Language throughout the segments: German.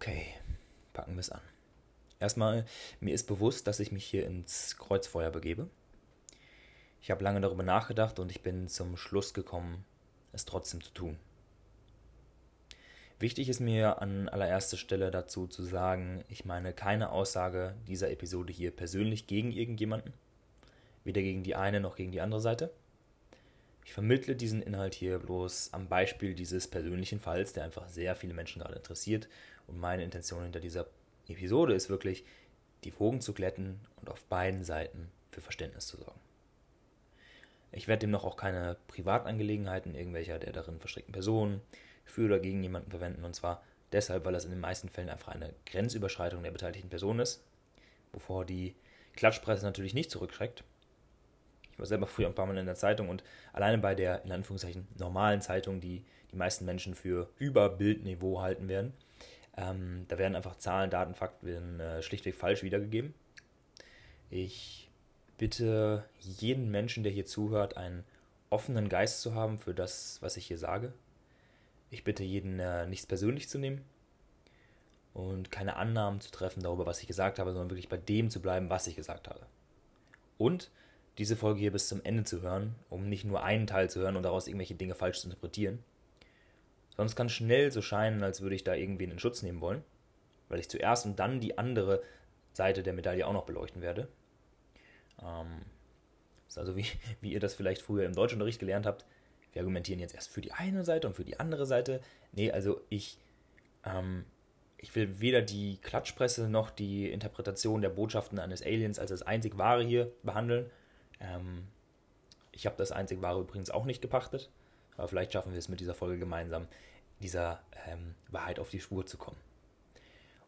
Okay, packen wir es an. Erstmal, mir ist bewusst, dass ich mich hier ins Kreuzfeuer begebe. Ich habe lange darüber nachgedacht und ich bin zum Schluss gekommen, es trotzdem zu tun. Wichtig ist mir an allererster Stelle dazu zu sagen, ich meine keine Aussage dieser Episode hier persönlich gegen irgendjemanden, weder gegen die eine noch gegen die andere Seite. Ich vermittle diesen Inhalt hier bloß am Beispiel dieses persönlichen Falls, der einfach sehr viele Menschen gerade interessiert. Und meine Intention hinter dieser Episode ist wirklich, die Wogen zu glätten und auf beiden Seiten für Verständnis zu sorgen. Ich werde demnach auch keine Privatangelegenheiten irgendwelcher der darin verstrickten Personen für oder gegen jemanden verwenden. Und zwar deshalb, weil das in den meisten Fällen einfach eine Grenzüberschreitung der beteiligten Person ist, wovor die Klatschpresse natürlich nicht zurückschreckt war selber früher ein paar Mal in der Zeitung und alleine bei der, in Anführungszeichen, normalen Zeitung, die die meisten Menschen für Überbildniveau halten werden, ähm, da werden einfach Zahlen, Daten, Fakten äh, schlichtweg falsch wiedergegeben. Ich bitte jeden Menschen, der hier zuhört, einen offenen Geist zu haben für das, was ich hier sage. Ich bitte jeden, äh, nichts persönlich zu nehmen und keine Annahmen zu treffen darüber, was ich gesagt habe, sondern wirklich bei dem zu bleiben, was ich gesagt habe. Und diese Folge hier bis zum Ende zu hören, um nicht nur einen Teil zu hören und daraus irgendwelche Dinge falsch zu interpretieren. Sonst kann schnell so scheinen, als würde ich da irgendwen in Schutz nehmen wollen, weil ich zuerst und dann die andere Seite der Medaille auch noch beleuchten werde. Ähm, ist also wie, wie ihr das vielleicht früher im Deutschunterricht gelernt habt. Wir argumentieren jetzt erst für die eine Seite und für die andere Seite. Nee, also ich, ähm, ich will weder die Klatschpresse noch die Interpretation der Botschaften eines Aliens als das einzig wahre hier behandeln, ähm, ich habe das einzig wahre übrigens auch nicht gepachtet, aber vielleicht schaffen wir es mit dieser Folge gemeinsam, dieser ähm, Wahrheit auf die Spur zu kommen.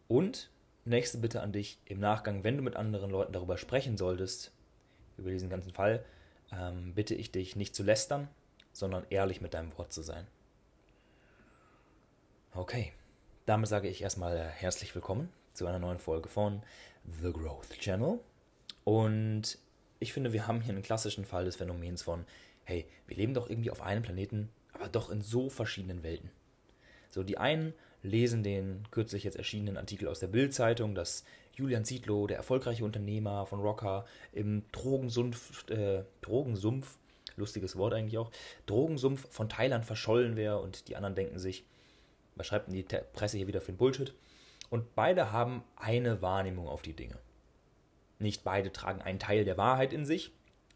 Und nächste Bitte an dich im Nachgang, wenn du mit anderen Leuten darüber sprechen solltest, über diesen ganzen Fall, ähm, bitte ich dich nicht zu lästern, sondern ehrlich mit deinem Wort zu sein. Okay, damit sage ich erstmal herzlich willkommen zu einer neuen Folge von The Growth Channel. Und ich finde, wir haben hier einen klassischen Fall des Phänomens von, hey, wir leben doch irgendwie auf einem Planeten, aber doch in so verschiedenen Welten. So, die einen lesen den kürzlich jetzt erschienenen Artikel aus der Bild-Zeitung, dass Julian Zietlow, der erfolgreiche Unternehmer von Rocker, im Drogensumpf, äh, Drogensumpf, lustiges Wort eigentlich auch, Drogensumpf von Thailand verschollen wäre und die anderen denken sich, was schreibt denn die Presse hier wieder für ein Bullshit? Und beide haben eine Wahrnehmung auf die Dinge. Nicht beide tragen einen Teil der Wahrheit in sich,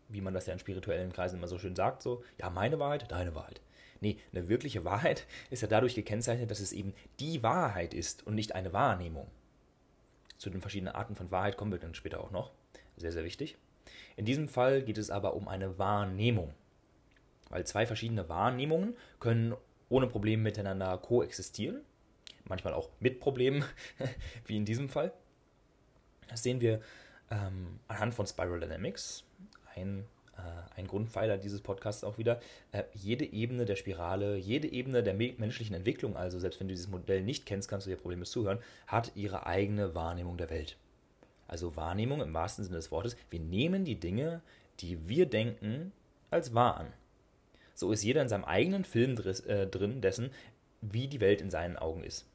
wie man das ja in spirituellen Kreisen immer so schön sagt, so, ja, meine Wahrheit, deine Wahrheit. Nee, eine wirkliche Wahrheit ist ja dadurch gekennzeichnet, dass es eben die Wahrheit ist und nicht eine Wahrnehmung. Zu den verschiedenen Arten von Wahrheit kommen wir dann später auch noch. Sehr, sehr wichtig. In diesem Fall geht es aber um eine Wahrnehmung. Weil zwei verschiedene Wahrnehmungen können ohne Probleme miteinander koexistieren. Manchmal auch mit Problemen, wie in diesem Fall. Das sehen wir ähm, anhand von Spiral Dynamics, ein, äh, ein Grundpfeiler dieses Podcasts auch wieder, äh, jede Ebene der Spirale, jede Ebene der menschlichen Entwicklung, also selbst wenn du dieses Modell nicht kennst, kannst du dir Probleme zuhören, hat ihre eigene Wahrnehmung der Welt. Also Wahrnehmung im wahrsten Sinne des Wortes. Wir nehmen die Dinge, die wir denken, als wahr an. So ist jeder in seinem eigenen Film äh, drin dessen, wie die Welt in seinen Augen ist.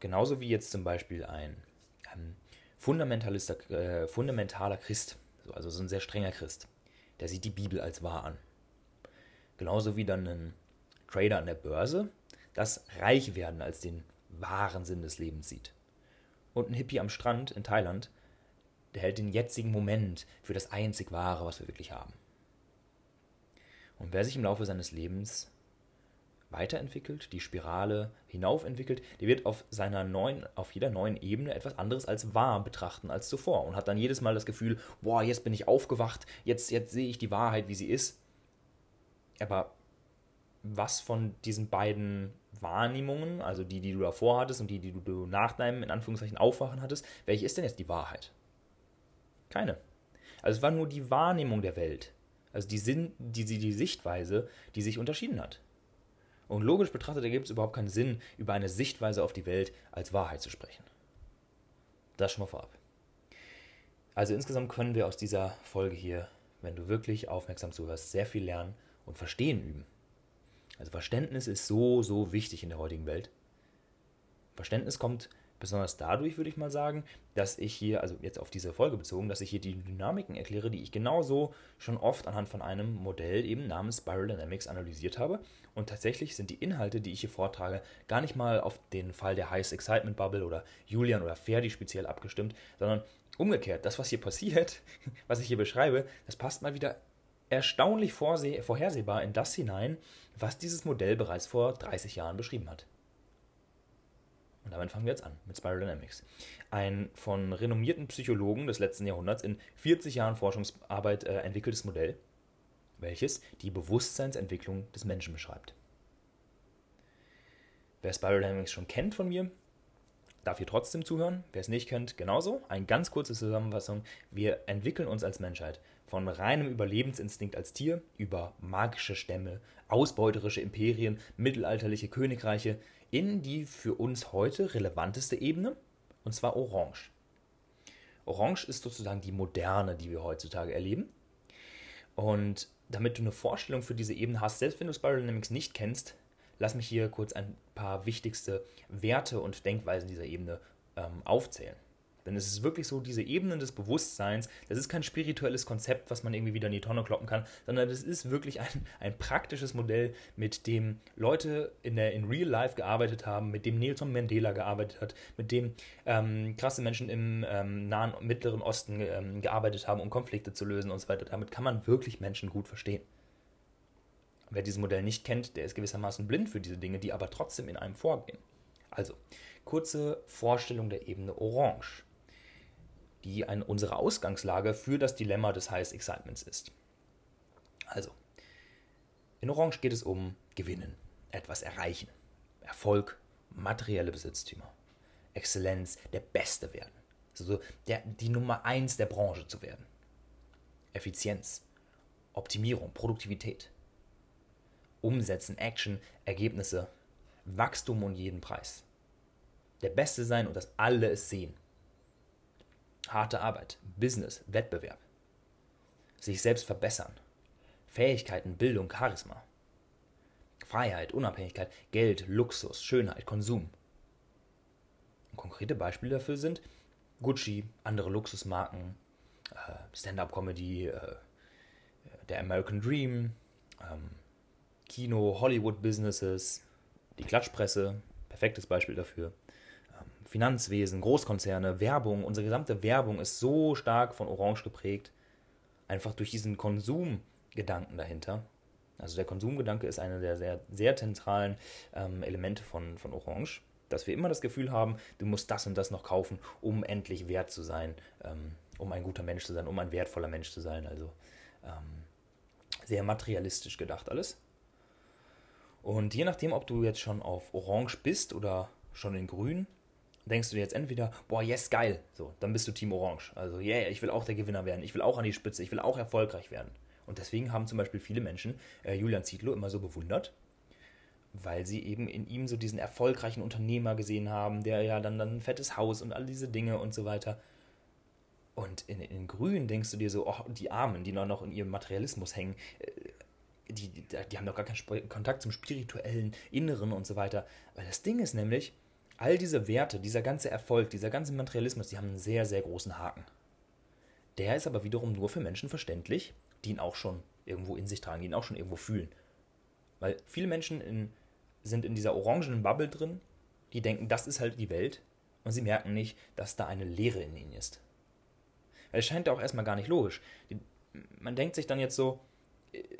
Genauso wie jetzt zum Beispiel ein ähm, fundamentalister, äh, fundamentaler Christ, also so ein sehr strenger Christ, der sieht die Bibel als wahr an. Genauso wie dann ein Trader an der Börse das Reichwerden als den wahren Sinn des Lebens sieht. Und ein Hippie am Strand in Thailand, der hält den jetzigen Moment für das einzig Wahre, was wir wirklich haben. Und wer sich im Laufe seines Lebens weiterentwickelt, die Spirale hinaufentwickelt, der wird auf seiner neuen, auf jeder neuen Ebene etwas anderes als wahr betrachten als zuvor und hat dann jedes Mal das Gefühl, boah, jetzt bin ich aufgewacht, jetzt, jetzt sehe ich die Wahrheit, wie sie ist. Aber was von diesen beiden Wahrnehmungen, also die, die du davor hattest und die, die du nach deinem, in Anführungszeichen, Aufwachen hattest, welche ist denn jetzt die Wahrheit? Keine. Also es war nur die Wahrnehmung der Welt. Also die, Sinn, die, die Sichtweise, die sich unterschieden hat. Und logisch betrachtet ergibt es überhaupt keinen Sinn, über eine Sichtweise auf die Welt als Wahrheit zu sprechen. Das schon mal vorab. Also insgesamt können wir aus dieser Folge hier, wenn du wirklich aufmerksam zuhörst, sehr viel lernen und Verstehen üben. Also Verständnis ist so, so wichtig in der heutigen Welt. Verständnis kommt besonders dadurch, würde ich mal sagen, dass ich hier, also jetzt auf diese Folge bezogen, dass ich hier die Dynamiken erkläre, die ich genauso schon oft anhand von einem Modell eben namens Spiral Dynamics analysiert habe. Und tatsächlich sind die Inhalte, die ich hier vortrage, gar nicht mal auf den Fall der Highest Excitement Bubble oder Julian oder Ferdi speziell abgestimmt, sondern umgekehrt, das, was hier passiert, was ich hier beschreibe, das passt mal wieder erstaunlich vorhersehbar in das hinein, was dieses Modell bereits vor 30 Jahren beschrieben hat. Und damit fangen wir jetzt an mit Spiral Dynamics. Ein von renommierten Psychologen des letzten Jahrhunderts in 40 Jahren Forschungsarbeit äh, entwickeltes Modell, welches die Bewusstseinsentwicklung des Menschen beschreibt. Wer Spiral Dynamics schon kennt von mir, darf hier trotzdem zuhören. Wer es nicht kennt, genauso. Eine ganz kurze Zusammenfassung. Wir entwickeln uns als Menschheit von reinem Überlebensinstinkt als Tier über magische Stämme, ausbeuterische Imperien, mittelalterliche Königreiche in die für uns heute relevanteste Ebene, und zwar Orange. Orange ist sozusagen die moderne, die wir heutzutage erleben. Und damit du eine Vorstellung für diese Ebene hast, selbst wenn du Spiral Dynamics nicht kennst, lass mich hier kurz ein paar wichtigste Werte und Denkweisen dieser Ebene ähm, aufzählen. Denn es ist wirklich so, diese Ebenen des Bewusstseins, das ist kein spirituelles Konzept, was man irgendwie wieder in die Tonne kloppen kann, sondern das ist wirklich ein, ein praktisches Modell, mit dem Leute in, der, in Real Life gearbeitet haben, mit dem Nelson Mandela gearbeitet hat, mit dem ähm, krasse Menschen im ähm, Nahen und Mittleren Osten ähm, gearbeitet haben, um Konflikte zu lösen und so weiter. Damit kann man wirklich Menschen gut verstehen. Wer dieses Modell nicht kennt, der ist gewissermaßen blind für diese Dinge, die aber trotzdem in einem vorgehen. Also, kurze Vorstellung der Ebene Orange, die ein, unsere Ausgangslage für das Dilemma des Highest Excitements ist. Also, in Orange geht es um Gewinnen, etwas erreichen, Erfolg, materielle Besitztümer, Exzellenz, der Beste werden, also der, die Nummer eins der Branche zu werden, Effizienz, Optimierung, Produktivität. Umsetzen, Action, Ergebnisse, Wachstum um jeden Preis. Der Beste sein und dass alle es sehen. Harte Arbeit, Business, Wettbewerb. Sich selbst verbessern. Fähigkeiten, Bildung, Charisma. Freiheit, Unabhängigkeit, Geld, Luxus, Schönheit, Konsum. Und konkrete Beispiele dafür sind Gucci, andere Luxusmarken, äh, Stand-up-Comedy, äh, der American Dream, ähm, Kino, Hollywood-Businesses, die Klatschpresse, perfektes Beispiel dafür. Finanzwesen, Großkonzerne, Werbung, unsere gesamte Werbung ist so stark von Orange geprägt, einfach durch diesen Konsumgedanken dahinter. Also der Konsumgedanke ist einer der sehr, sehr zentralen ähm, Elemente von, von Orange, dass wir immer das Gefühl haben, du musst das und das noch kaufen, um endlich wert zu sein, ähm, um ein guter Mensch zu sein, um ein wertvoller Mensch zu sein. Also ähm, sehr materialistisch gedacht alles. Und je nachdem, ob du jetzt schon auf Orange bist oder schon in Grün, denkst du dir jetzt entweder, boah, yes, geil, so, dann bist du Team Orange. Also, yeah, ich will auch der Gewinner werden, ich will auch an die Spitze, ich will auch erfolgreich werden. Und deswegen haben zum Beispiel viele Menschen äh, Julian Zietlow immer so bewundert, weil sie eben in ihm so diesen erfolgreichen Unternehmer gesehen haben, der ja dann, dann ein fettes Haus und all diese Dinge und so weiter. Und in, in Grün denkst du dir so, oh, die Armen, die noch in ihrem Materialismus hängen, äh, die, die, die haben doch gar keinen Kontakt zum spirituellen Inneren und so weiter. Weil das Ding ist nämlich, all diese Werte, dieser ganze Erfolg, dieser ganze Materialismus, die haben einen sehr, sehr großen Haken. Der ist aber wiederum nur für Menschen verständlich, die ihn auch schon irgendwo in sich tragen, die ihn auch schon irgendwo fühlen. Weil viele Menschen in, sind in dieser orangenen Bubble drin, die denken, das ist halt die Welt, und sie merken nicht, dass da eine Leere in ihnen ist. Weil es scheint ja auch erstmal gar nicht logisch. Man denkt sich dann jetzt so,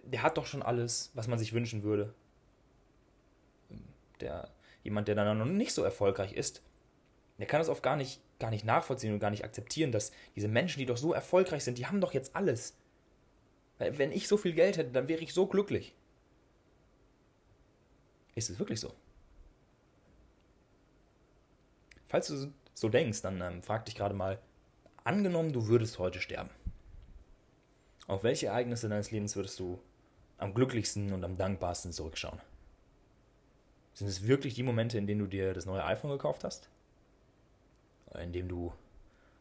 der hat doch schon alles, was man sich wünschen würde. Der, jemand, der dann noch nicht so erfolgreich ist, der kann das oft gar nicht, gar nicht nachvollziehen und gar nicht akzeptieren, dass diese Menschen, die doch so erfolgreich sind, die haben doch jetzt alles. Wenn ich so viel Geld hätte, dann wäre ich so glücklich. Ist es wirklich so? Falls du so denkst, dann ähm, frag dich gerade mal, angenommen, du würdest heute sterben. Auf welche Ereignisse deines Lebens würdest du am glücklichsten und am dankbarsten zurückschauen? Sind es wirklich die Momente, in denen du dir das neue iPhone gekauft hast? In denen du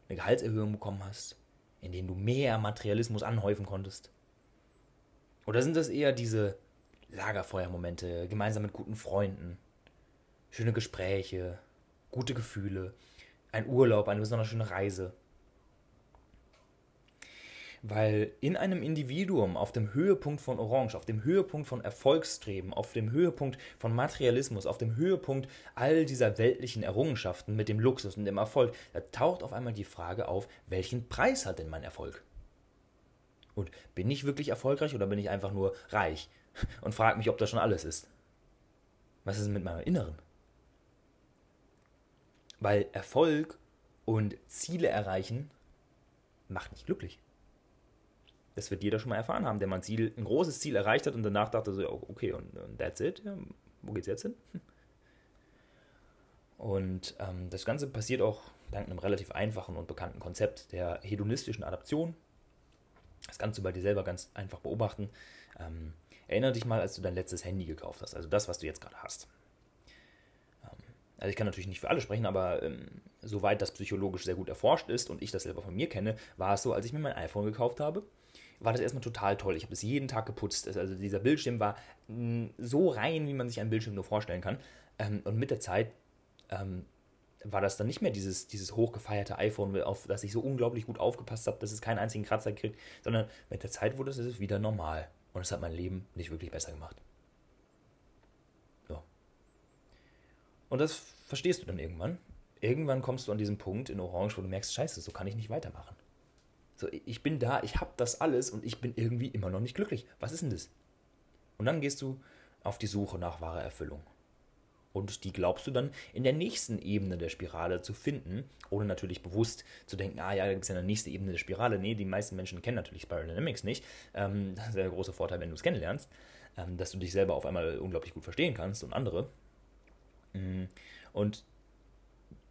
eine Gehaltserhöhung bekommen hast? In denen du mehr Materialismus anhäufen konntest? Oder sind das eher diese Lagerfeuermomente, gemeinsam mit guten Freunden, schöne Gespräche, gute Gefühle, ein Urlaub, eine besonders schöne Reise. Weil in einem Individuum auf dem Höhepunkt von Orange, auf dem Höhepunkt von Erfolgsstreben, auf dem Höhepunkt von Materialismus, auf dem Höhepunkt all dieser weltlichen Errungenschaften mit dem Luxus und dem Erfolg, da taucht auf einmal die Frage auf, welchen Preis hat denn mein Erfolg? Und bin ich wirklich erfolgreich oder bin ich einfach nur reich und frage mich, ob das schon alles ist? Was ist mit meinem Inneren? Weil Erfolg und Ziele erreichen macht nicht glücklich. Das wird jeder schon mal erfahren haben, der mal ein, Ziel, ein großes Ziel erreicht hat und danach dachte so, okay, und, und that's it? Ja, wo geht's jetzt hin? Und ähm, das Ganze passiert auch dank einem relativ einfachen und bekannten Konzept der hedonistischen Adaption. Das kannst du bei dir selber ganz einfach beobachten. Ähm, erinnere dich mal, als du dein letztes Handy gekauft hast, also das, was du jetzt gerade hast. Ähm, also ich kann natürlich nicht für alle sprechen, aber ähm, soweit das psychologisch sehr gut erforscht ist und ich das selber von mir kenne, war es so, als ich mir mein iPhone gekauft habe, war das erstmal total toll. Ich habe es jeden Tag geputzt. Also dieser Bildschirm war mm, so rein, wie man sich einen Bildschirm nur vorstellen kann. Ähm, und mit der Zeit ähm, war das dann nicht mehr dieses, dieses hochgefeierte iPhone, auf das ich so unglaublich gut aufgepasst habe, dass es keinen einzigen Kratzer kriegt, sondern mit der Zeit wurde es wieder normal. Und es hat mein Leben nicht wirklich besser gemacht. So. Und das verstehst du dann irgendwann. Irgendwann kommst du an diesen Punkt in Orange, wo du merkst, scheiße, so kann ich nicht weitermachen. So, ich bin da, ich habe das alles und ich bin irgendwie immer noch nicht glücklich. Was ist denn das? Und dann gehst du auf die Suche nach wahrer Erfüllung. Und die glaubst du dann in der nächsten Ebene der Spirale zu finden, ohne natürlich bewusst zu denken, ah ja, da gibt es ja eine nächste Ebene der Spirale. Nee, die meisten Menschen kennen natürlich Spiral Dynamics nicht. Ähm, das ist der große Vorteil, wenn du es kennenlernst, ähm, dass du dich selber auf einmal unglaublich gut verstehen kannst und andere. Mm, und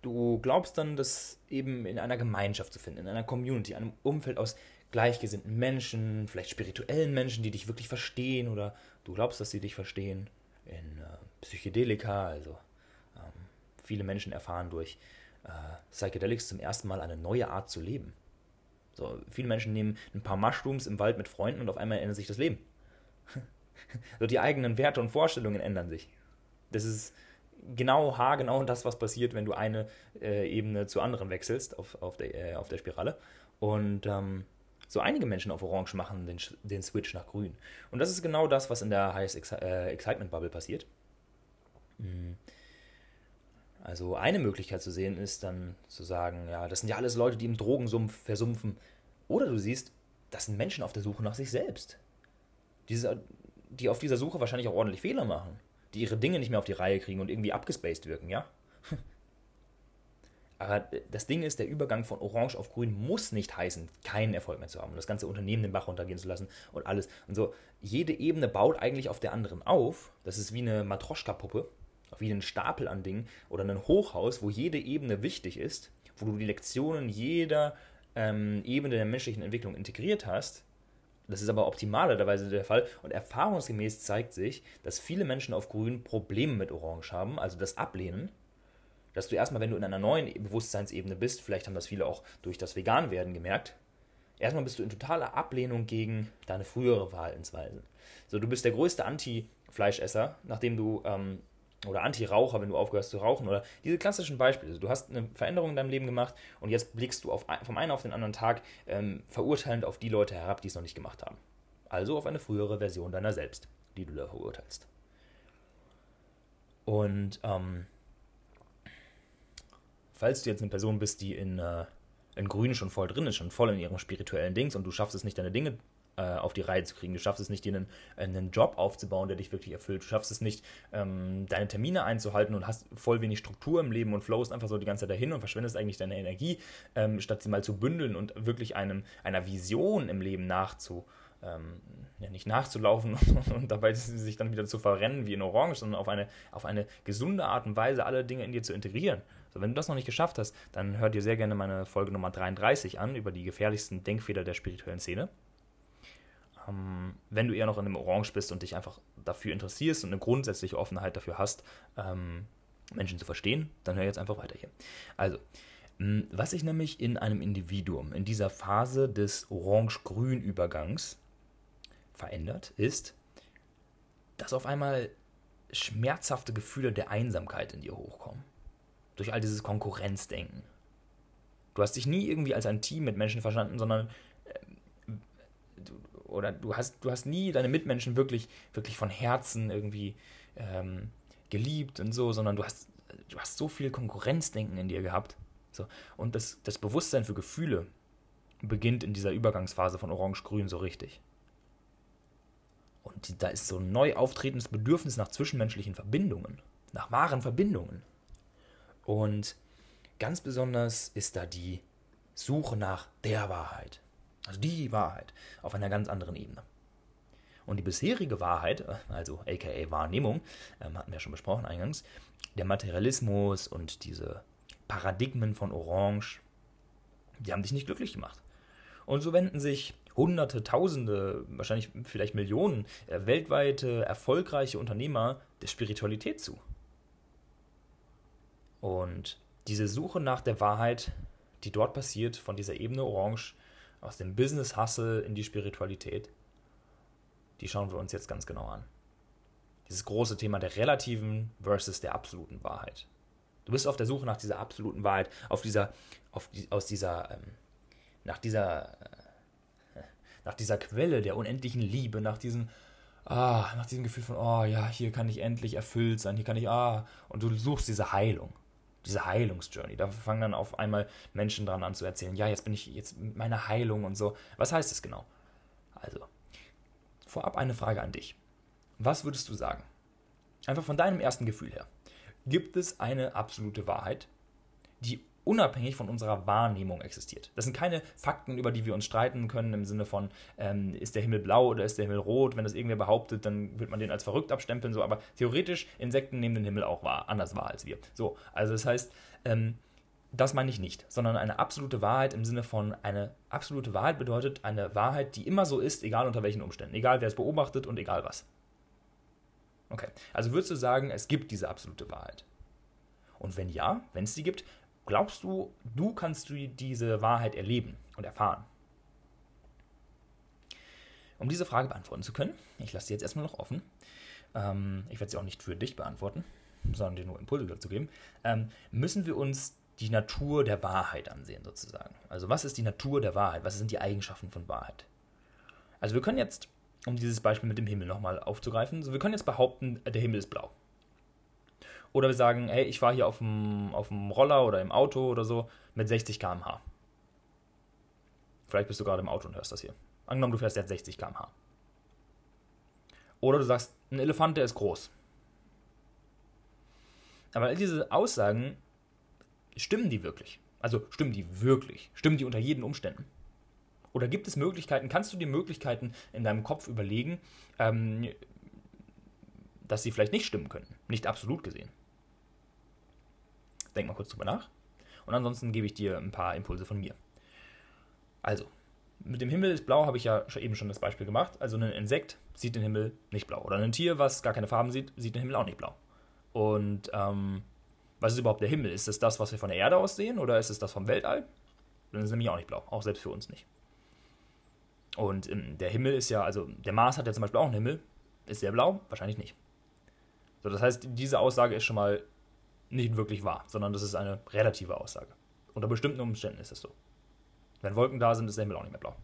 Du glaubst dann, das eben in einer Gemeinschaft zu finden, in einer Community, einem Umfeld aus gleichgesinnten Menschen, vielleicht spirituellen Menschen, die dich wirklich verstehen oder du glaubst, dass sie dich verstehen. In äh, Psychedelika, also ähm, viele Menschen erfahren durch äh, Psychedelics zum ersten Mal eine neue Art zu leben. So, viele Menschen nehmen ein paar Mushrooms im Wald mit Freunden und auf einmal ändert sich das Leben. so, die eigenen Werte und Vorstellungen ändern sich. Das ist genau haargenau das, was passiert, wenn du eine äh, Ebene zur anderen wechselst auf, auf, der, äh, auf der Spirale. Und ähm, so einige Menschen auf Orange machen den, den Switch nach Grün. Und das ist genau das, was in der Highest äh, Excitement Bubble passiert. Mhm. Also eine Möglichkeit zu sehen ist dann zu sagen, ja, das sind ja alles Leute, die im Drogensumpf versumpfen. Oder du siehst, das sind Menschen auf der Suche nach sich selbst. Diese, die auf dieser Suche wahrscheinlich auch ordentlich Fehler machen die ihre Dinge nicht mehr auf die Reihe kriegen und irgendwie abgespaced wirken, ja? Aber das Ding ist, der Übergang von Orange auf Grün muss nicht heißen, keinen Erfolg mehr zu haben und das ganze Unternehmen den Bach runtergehen zu lassen und alles. Und so, jede Ebene baut eigentlich auf der anderen auf. Das ist wie eine Matroschka-Puppe, wie ein Stapel an Dingen oder ein Hochhaus, wo jede Ebene wichtig ist, wo du die Lektionen jeder ähm, Ebene der menschlichen Entwicklung integriert hast das ist aber optimalerweise der Fall und erfahrungsgemäß zeigt sich, dass viele Menschen auf Grün Probleme mit Orange haben, also das Ablehnen. Dass du erstmal, wenn du in einer neuen Bewusstseinsebene bist, vielleicht haben das viele auch durch das Veganwerden gemerkt, erstmal bist du in totaler Ablehnung gegen deine frühere Verhaltensweise. So, du bist der größte Anti-Fleischesser, nachdem du ähm, oder Anti-Raucher, wenn du aufgehörst zu rauchen oder diese klassischen Beispiele. Also du hast eine Veränderung in deinem Leben gemacht und jetzt blickst du auf, vom einen auf den anderen Tag ähm, verurteilend auf die Leute herab, die es noch nicht gemacht haben. Also auf eine frühere Version deiner selbst, die du da verurteilst. Und ähm, falls du jetzt eine Person bist, die in, äh, in Grün schon voll drin ist, schon voll in ihrem spirituellen Dings und du schaffst es nicht, deine Dinge äh, auf die Reihe zu kriegen. Du schaffst es nicht, dir einen, einen Job aufzubauen, der dich wirklich erfüllt. Du schaffst es nicht, ähm, deine Termine einzuhalten und hast voll wenig Struktur im Leben und flowst einfach so die ganze Zeit dahin und verschwendest eigentlich deine Energie, ähm, statt sie mal zu bündeln und wirklich einem, einer Vision im Leben nachzu, ähm, ja, nicht nachzulaufen und dabei sich dann wieder zu verrennen wie in Orange, sondern auf eine, auf eine gesunde Art und Weise alle Dinge in dir zu integrieren. Wenn du das noch nicht geschafft hast, dann hör dir sehr gerne meine Folge Nummer 33 an über die gefährlichsten Denkfehler der spirituellen Szene. Ähm, wenn du eher noch in einem Orange bist und dich einfach dafür interessierst und eine grundsätzliche Offenheit dafür hast, ähm, Menschen zu verstehen, dann hör jetzt einfach weiter hier. Also, was sich nämlich in einem Individuum in dieser Phase des Orange-Grün-Übergangs verändert, ist, dass auf einmal schmerzhafte Gefühle der Einsamkeit in dir hochkommen. durch all dieses Konkurrenzdenken. Du hast dich nie irgendwie als ein Team mit Menschen verstanden, sondern oder du hast, du hast nie deine Mitmenschen wirklich, wirklich von Herzen irgendwie ähm, geliebt und so, sondern du hast, du hast so viel Konkurrenzdenken in dir gehabt. So. Und das, das Bewusstsein für Gefühle beginnt in dieser Übergangsphase von Orange-Grün so richtig. Und da ist so ein neu auftretendes Bedürfnis nach zwischenmenschlichen Verbindungen, nach wahren Verbindungen. Und ganz besonders ist da die Suche nach der Wahrheit. Also die Wahrheit auf einer ganz anderen Ebene. Und die bisherige Wahrheit, also aka Wahrnehmung, ähm, hatten wir schon besprochen eingangs, der Materialismus und diese Paradigmen von Orange, die haben dich nicht glücklich gemacht. Und so wenden sich Hunderte, Tausende, wahrscheinlich vielleicht Millionen äh, weltweite erfolgreiche Unternehmer der Spiritualität zu. Und diese Suche nach der Wahrheit, die dort passiert, von dieser Ebene Orange, aus dem Business Hustle in die Spiritualität, die schauen wir uns jetzt ganz genau an. Dieses große Thema der relativen versus der absoluten Wahrheit. Du bist auf der Suche nach dieser absoluten Wahrheit, auf dieser, auf die, aus dieser, ähm, nach dieser, äh, nach dieser Quelle der unendlichen Liebe, nach diesem, ah, nach diesem Gefühl von, oh ja, hier kann ich endlich erfüllt sein, hier kann ich, ah, und du suchst diese Heilung, diese Heilungsjourney. Da fangen dann auf einmal Menschen dran an zu erzählen, ja, jetzt bin ich jetzt mit meiner Heilung und so. Was heißt das genau? Also, vorab eine Frage an dich. Was würdest du sagen? Einfach von deinem ersten Gefühl her gibt es eine absolute Wahrheit, die unabhängig von unserer Wahrnehmung existiert. Das sind keine Fakten, über die wir uns streiten können, im Sinne von, ähm, ist der Himmel blau oder ist der Himmel rot? Wenn das irgendwer behauptet, dann wird man den als verrückt abstempeln, so, aber theoretisch, Insekten nehmen den Himmel auch wahr, anders wahr als wir. So, also das heißt, ähm, das meine ich nicht, sondern eine absolute Wahrheit im Sinne von eine absolute Wahrheit bedeutet eine Wahrheit, die immer so ist, egal unter welchen Umständen, egal wer es beobachtet und egal was. Okay, also würdest du sagen, es gibt diese absolute Wahrheit? Und wenn ja, wenn es sie gibt, glaubst du, du kannst diese Wahrheit erleben und erfahren? Um diese Frage beantworten zu können, ich lasse sie jetzt erstmal noch offen, ähm, ich werde sie auch nicht für dich beantworten, sondern dir nur Impulse dazu geben, ähm, müssen wir uns die Natur der Wahrheit ansehen, sozusagen. Also was ist die Natur der Wahrheit? Was sind die Eigenschaften von Wahrheit? Also wir können jetzt um dieses Beispiel mit dem Himmel nochmal aufzugreifen. So, wir können jetzt behaupten, der Himmel ist blau. Oder wir sagen, hey, ich fahre hier auf dem, auf dem Roller oder im Auto oder so mit 60 km/h. Vielleicht bist du gerade im Auto und hörst das hier. Angenommen, du fährst jetzt 60 km/h. Oder du sagst, ein Elefant, der ist groß. Aber all diese Aussagen, stimmen die wirklich? Also stimmen die wirklich? Stimmen die unter jeden Umständen? Oder gibt es Möglichkeiten, kannst du dir Möglichkeiten in deinem Kopf überlegen, ähm, dass sie vielleicht nicht stimmen könnten? Nicht absolut gesehen. Denk mal kurz drüber nach. Und ansonsten gebe ich dir ein paar Impulse von mir. Also, mit dem Himmel ist blau, habe ich ja eben schon das Beispiel gemacht. Also ein Insekt sieht den Himmel nicht blau. Oder ein Tier, was gar keine Farben sieht, sieht den Himmel auch nicht blau. Und ähm, was ist überhaupt der Himmel? Ist es das, was wir von der Erde aus sehen, oder ist es das vom Weltall? Dann ist es nämlich auch nicht blau, auch selbst für uns nicht. Und ähm, der Himmel ist ja, also der Mars hat ja zum Beispiel auch einen Himmel. Ist der blau? Wahrscheinlich nicht. So, das heißt, diese Aussage ist schon mal nicht wirklich wahr, sondern das ist eine relative Aussage. Unter bestimmten Umständen ist es so. Wenn Wolken da sind, ist der Himmel auch nicht mehr blau.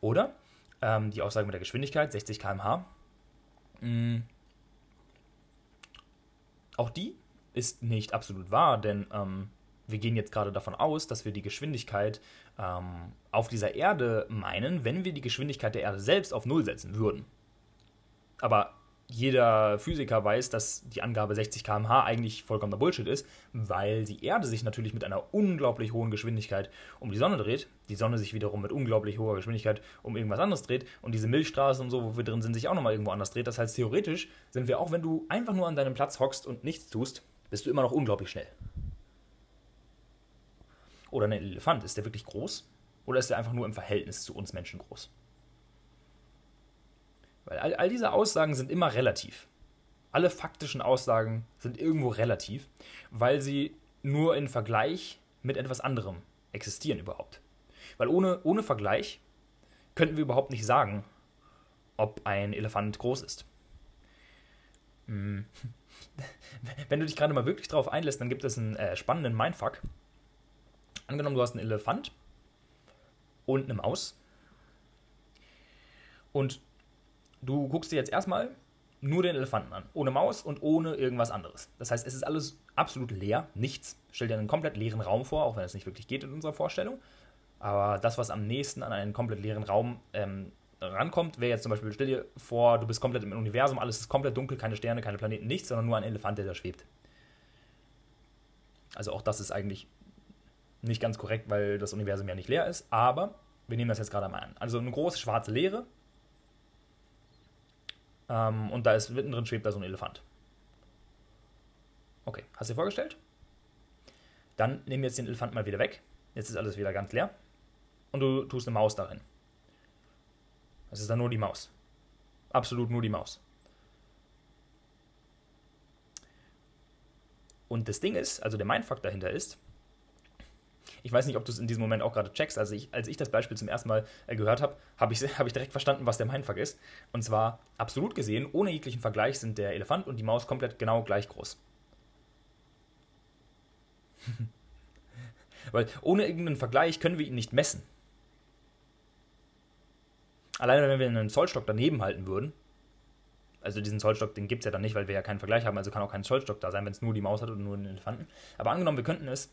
Oder ähm, die Aussage mit der Geschwindigkeit, 60 km/h. Mh, auch die ist nicht absolut wahr, denn ähm, wir gehen jetzt gerade davon aus, dass wir die Geschwindigkeit ähm, auf dieser Erde meinen, wenn wir die Geschwindigkeit der Erde selbst auf Null setzen würden. Aber jeder Physiker weiß, dass die Angabe 60 km/h eigentlich vollkommener Bullshit ist, weil die Erde sich natürlich mit einer unglaublich hohen Geschwindigkeit um die Sonne dreht, die Sonne sich wiederum mit unglaublich hoher Geschwindigkeit um irgendwas anderes dreht und diese Milchstraße und so, wo wir drin sind, sich auch nochmal irgendwo anders dreht. Das heißt, theoretisch sind wir auch, wenn du einfach nur an deinem Platz hockst und nichts tust, bist du immer noch unglaublich schnell. Oder ein Elefant, ist der wirklich groß? Oder ist der einfach nur im Verhältnis zu uns Menschen groß? Weil all, all diese Aussagen sind immer relativ. Alle faktischen Aussagen sind irgendwo relativ, weil sie nur in Vergleich mit etwas anderem existieren überhaupt. Weil ohne, ohne Vergleich könnten wir überhaupt nicht sagen, ob ein Elefant groß ist. Hm. wenn du dich gerade mal wirklich drauf einlässt, dann gibt es einen äh, spannenden Mindfuck. Angenommen, du hast einen Elefant und eine Maus. Und du guckst dir jetzt erstmal nur den Elefanten an. Ohne Maus und ohne irgendwas anderes. Das heißt, es ist alles absolut leer, nichts. Stell dir einen komplett leeren Raum vor, auch wenn es nicht wirklich geht in unserer Vorstellung. Aber das, was am nächsten an einen komplett leeren Raum ähm, rankommt, wäre jetzt zum Beispiel, stell dir vor, du bist komplett im Universum, alles ist komplett dunkel, keine Sterne, keine Planeten, nichts, sondern nur ein Elefant, der da schwebt. Also auch das ist eigentlich nicht ganz korrekt, weil das Universum ja nicht leer ist, aber wir nehmen das jetzt gerade mal an. Also eine große schwarze Leere ähm, und da ist mittendrin schwebt da so ein Elefant. Okay, hast du dir vorgestellt? Dann nehmen wir jetzt den Elefant mal wieder weg. Jetzt ist alles wieder ganz leer. Und du tust eine Maus darin. Es ist dann nur die Maus. Absolut nur die Maus. Und das Ding ist, also der Mindfuck dahinter ist, ich weiß nicht, ob du es in diesem Moment auch gerade checkst. Also ich, als ich das Beispiel zum ersten Mal äh, gehört habe, habe ich, hab ich direkt verstanden, was der Mindfuck ist. Und zwar absolut gesehen, ohne jeglichen Vergleich sind der Elefant und die Maus komplett genau gleich groß. Weil ohne irgendeinen Vergleich können wir ihn nicht messen. Alleine wenn wir einen Zollstock daneben halten würden, also diesen Zollstock, den gibt es ja dann nicht, weil wir ja keinen Vergleich haben, also kann auch kein Zollstock da sein, wenn es nur die Maus hat und nur den Elefanten. Aber angenommen, wir könnten es,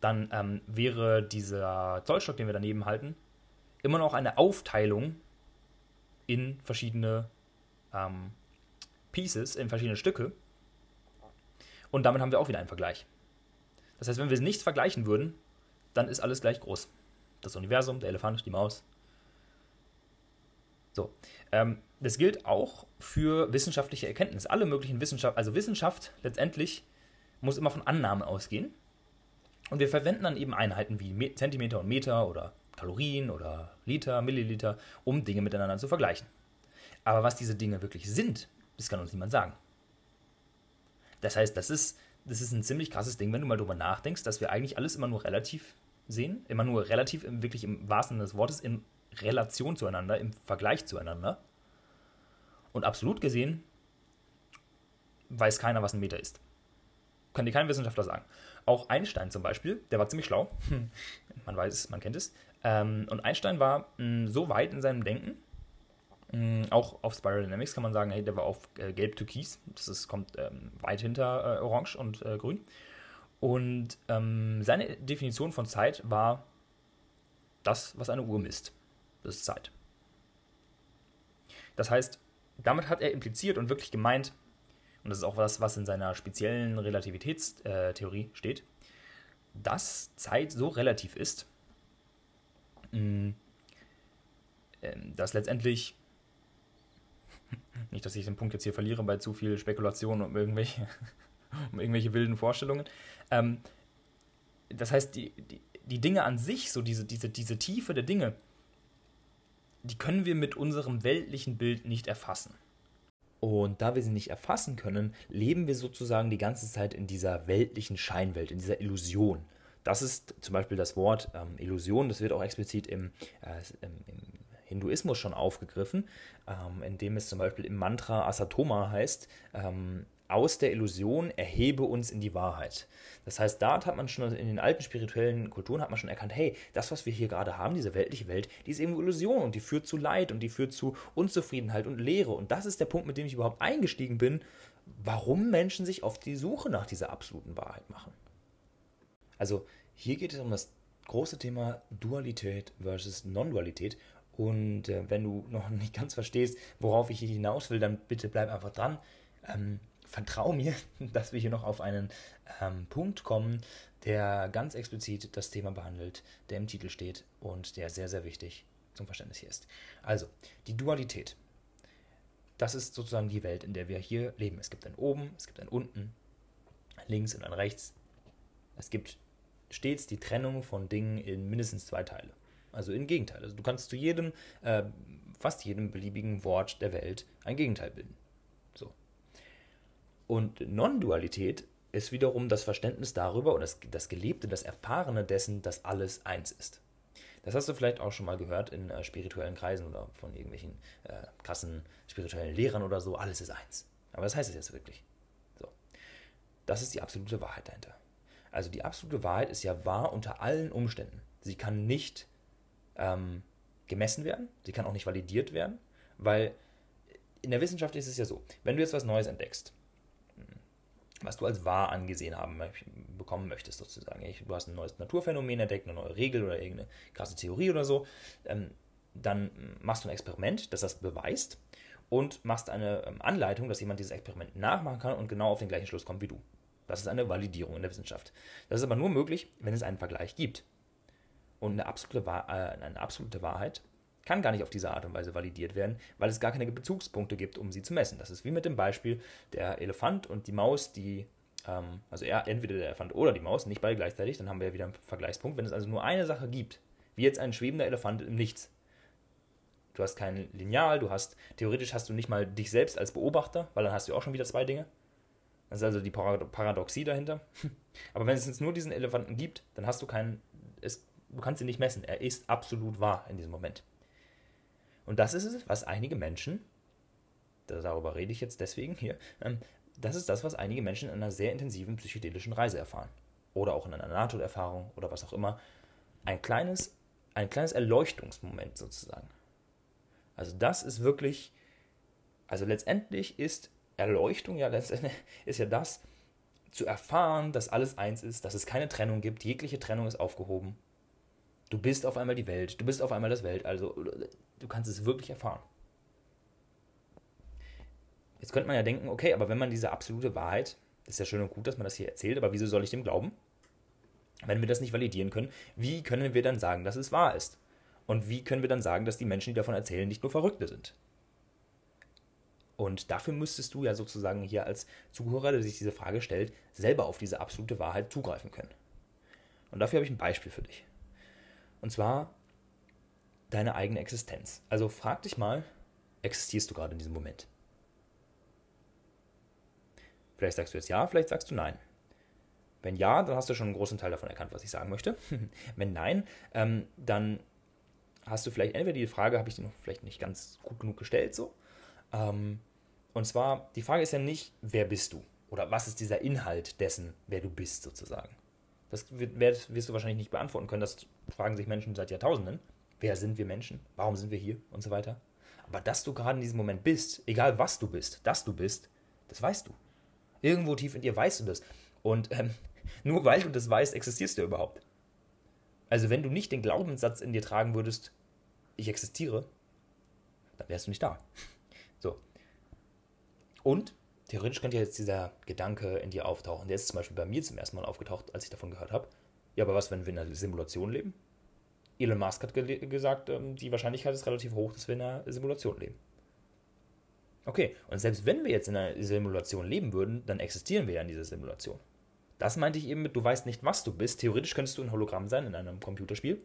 dann ähm, wäre dieser Zollstock, den wir daneben halten, immer noch eine Aufteilung in verschiedene ähm, Pieces, in verschiedene Stücke. Und damit haben wir auch wieder einen Vergleich. Das heißt, wenn wir nichts vergleichen würden, dann ist alles gleich groß. Das Universum, der Elefant, die Maus, so. Ähm, das gilt auch für wissenschaftliche Erkenntnisse. Alle möglichen Wissenschaft, also Wissenschaft letztendlich muss immer von Annahmen ausgehen. Und wir verwenden dann eben Einheiten wie Zentimeter und Meter oder Kalorien oder Liter, Milliliter, um Dinge miteinander zu vergleichen. Aber was diese Dinge wirklich sind, das kann uns niemand sagen. Das heißt, das ist, das ist ein ziemlich krasses Ding, wenn du mal drüber nachdenkst, dass wir eigentlich alles immer nur relativ sehen, immer nur relativ, wirklich im wahrsten Sinne des Wortes, in Relation zueinander, im Vergleich zueinander. Und absolut gesehen weiß keiner, was ein Meter ist. Kann dir kein Wissenschaftler sagen. Auch Einstein zum Beispiel, der war ziemlich schlau. man weiß es, man kennt es. Ähm, und Einstein war mh, so weit in seinem Denken, mh, auch auf Spiral Dynamics kann man sagen, hey, der war auf äh, gelb-türkis. Das ist, kommt ähm, weit hinter äh, orange und äh, grün. Und ähm, seine Definition von Zeit war das, was eine Uhr misst ist Zeit. Das heißt, damit hat er impliziert und wirklich gemeint, und das ist auch was, was in seiner speziellen Relativitätstheorie steht, dass Zeit so relativ ist, mm, ähm, dass letztendlich, nicht, dass ich den Punkt jetzt hier verliere bei zu viel Spekulation um irgendwelche, um irgendwelche wilden Vorstellungen, ähm, das heißt, die, die, die Dinge an sich, so diese, diese, diese Tiefe der Dinge, die können wir mit unserem weltlichen Bild nicht erfassen. Und da wir sie nicht erfassen können, leben wir sozusagen die ganze Zeit in dieser weltlichen Scheinwelt, in dieser Illusion. Das ist zum Beispiel das Wort ähm, Illusion, das wird auch explizit im, äh, im, im Hinduismus schon aufgegriffen, ähm, indem es zum Beispiel im Mantra Asatoma heißt, ähm, aus der Illusion erhebe uns in die Wahrheit. Das heißt, da hat man schon in den alten spirituellen Kulturen hat man schon erkannt, hey, das, was wir hier gerade haben, diese weltliche Welt, die ist irgendwo Illusion und die führt zu Leid und die führt zu Unzufriedenheit und Leere. Und das ist der Punkt, mit dem ich überhaupt eingestiegen bin, warum Menschen sich auf die Suche nach dieser absoluten Wahrheit machen. Also hier geht es um das große Thema Dualität versus Non-Dualität. Und äh, wenn du noch nicht ganz verstehst, worauf ich hier hinaus will, dann bitte bleib einfach dran. Ähm, vertraue mir, dass wir hier noch auf einen ähm, Punkt kommen, der ganz explizit das Thema behandelt, der im Titel steht und der sehr, sehr wichtig zum Verständnis hier ist. Also, die Dualität. Das ist sozusagen die Welt, in der wir hier leben. Es gibt ein Oben, es gibt ein Unten, links und ein rechts. Es gibt stets die Trennung von Dingen in mindestens zwei Teile. Also in Gegenteile. Also du kannst zu jedem, äh, fast jedem beliebigen Wort der Welt ein Gegenteil bilden. Und Non-Dualität ist wiederum das Verständnis darüber oder das, das Gelebte, das Erfahrene dessen, dass alles eins ist. Das hast du vielleicht auch schon mal gehört in äh, spirituellen Kreisen oder von irgendwelchen äh, krassen spirituellen Lehrern oder so. Alles ist eins. Aber was heißt es jetzt wirklich? Das ist die absolute Wahrheit dahinter. Also die absolute Wahrheit ist ja wahr unter allen Umständen. Sie kann nicht ähm, gemessen werden, sie kann auch nicht validiert werden, weil in der Wissenschaft ist es ja so, wenn du jetzt was Neues entdeckst, was du als wahr angesehen haben bekommen möchtest, sozusagen. Du hast ein neues Naturphänomen entdeckt, eine neue Regel oder irgendeine krasse Theorie oder so. Ähm, dann machst du ein Experiment, das das beweist und machst eine ähm, Anleitung, dass jemand dieses Experiment nachmachen kann und genau auf den gleichen Schluss kommt wie du. Das ist eine Validierung in der Wissenschaft. Das ist aber nur möglich, wenn es einen Vergleich gibt. Und eine absolute, äh, eine absolute Wahrheit kann gar nicht auf diese Art und Weise validiert werden, weil es gar keine Bezugspunkte gibt, um sie zu messen. Das ist wie mit dem Beispiel der Elefant und die Maus, die, ähm, also er, entweder der Elefant oder die Maus, nicht beide gleichzeitig, dann haben wir ja wieder einen Vergleichspunkt. Wenn es also nur eine Sache gibt, wie jetzt ein schwebender Elefant im Nichts, du hast kein Lineal, du hast, theoretisch hast du nicht mal dich selbst als Beobachter, weil dann hast du auch schon wieder zwei Dinge. Das ist also die Paradoxie dahinter. Aber wenn es jetzt nur diesen Elefanten gibt, dann hast du keinen, es, du kannst ihn nicht messen. Er ist absolut wahr in diesem Moment. Und das ist es, was einige Menschen, darüber rede ich jetzt deswegen hier, ähm, das ist das, was einige Menschen in einer sehr intensiven psychedelischen Reise erfahren. Oder auch in einer Nahtoderfahrung oder was auch immer. Ein kleines, ein kleines Erleuchtungsmoment sozusagen. Also das ist wirklich, also letztendlich ist Erleuchtung ja letztendlich, ist ja das, zu erfahren, dass alles eins ist, dass es keine Trennung gibt, jegliche Trennung ist aufgehoben. Du bist auf einmal die Welt, du bist auf einmal das Welt, also du kannst es wirklich erfahren. Jetzt könnte man ja denken, okay, aber wenn man diese absolute Wahrheit, ist ja schön und gut, dass man das hier erzählt, aber wieso soll ich dem glauben? Wenn wir das nicht validieren können, wie können wir dann sagen, dass es wahr ist? Und wie können wir dann sagen, dass die Menschen, die davon erzählen, nicht nur Verrückte sind? Und dafür müsstest du ja sozusagen hier als Zuhörer, der sich diese Frage stellt, selber auf diese absolute Wahrheit zugreifen können. Und dafür habe ich ein Beispiel für dich. Und zwar deine eigene Existenz. Also frag dich mal, existierst du gerade in diesem Moment? Vielleicht sagst du jetzt ja, vielleicht sagst du nein. Wenn ja, dann hast du schon einen großen Teil davon erkannt, was ich sagen möchte. Wenn nein, ähm, dann hast du vielleicht entweder die Frage, habe ich dir noch vielleicht nicht ganz gut genug gestellt, so. Ähm, und zwar, die Frage ist ja nicht, wer bist du? Oder was ist dieser Inhalt dessen, wer du bist, sozusagen? Das wirst du wahrscheinlich nicht beantworten können. Das fragen sich Menschen seit Jahrtausenden. Wer sind wir Menschen? Warum sind wir hier? Und so weiter. Aber dass du gerade in diesem Moment bist, egal was du bist, dass du bist, das weißt du. Irgendwo tief in dir weißt du das. Und ähm, nur weil du das weißt, existierst du überhaupt. Also wenn du nicht den Glaubenssatz in dir tragen würdest, ich existiere, dann wärst du nicht da. So. Und theoretisch könnte jetzt dieser Gedanke in dir auftauchen. Der ist zum Beispiel bei mir zum ersten Mal aufgetaucht, als ich davon gehört habe. Ja, aber was, wenn wir in einer Simulation leben? Elon Musk hat ge gesagt, ähm, die Wahrscheinlichkeit ist relativ hoch, dass wir in einer Simulation leben. Okay, und selbst wenn wir jetzt in einer Simulation leben würden, dann existieren wir ja in dieser Simulation. Das meinte ich eben mit, du weißt nicht, was du bist. Theoretisch könntest du ein Hologramm sein in einem Computerspiel,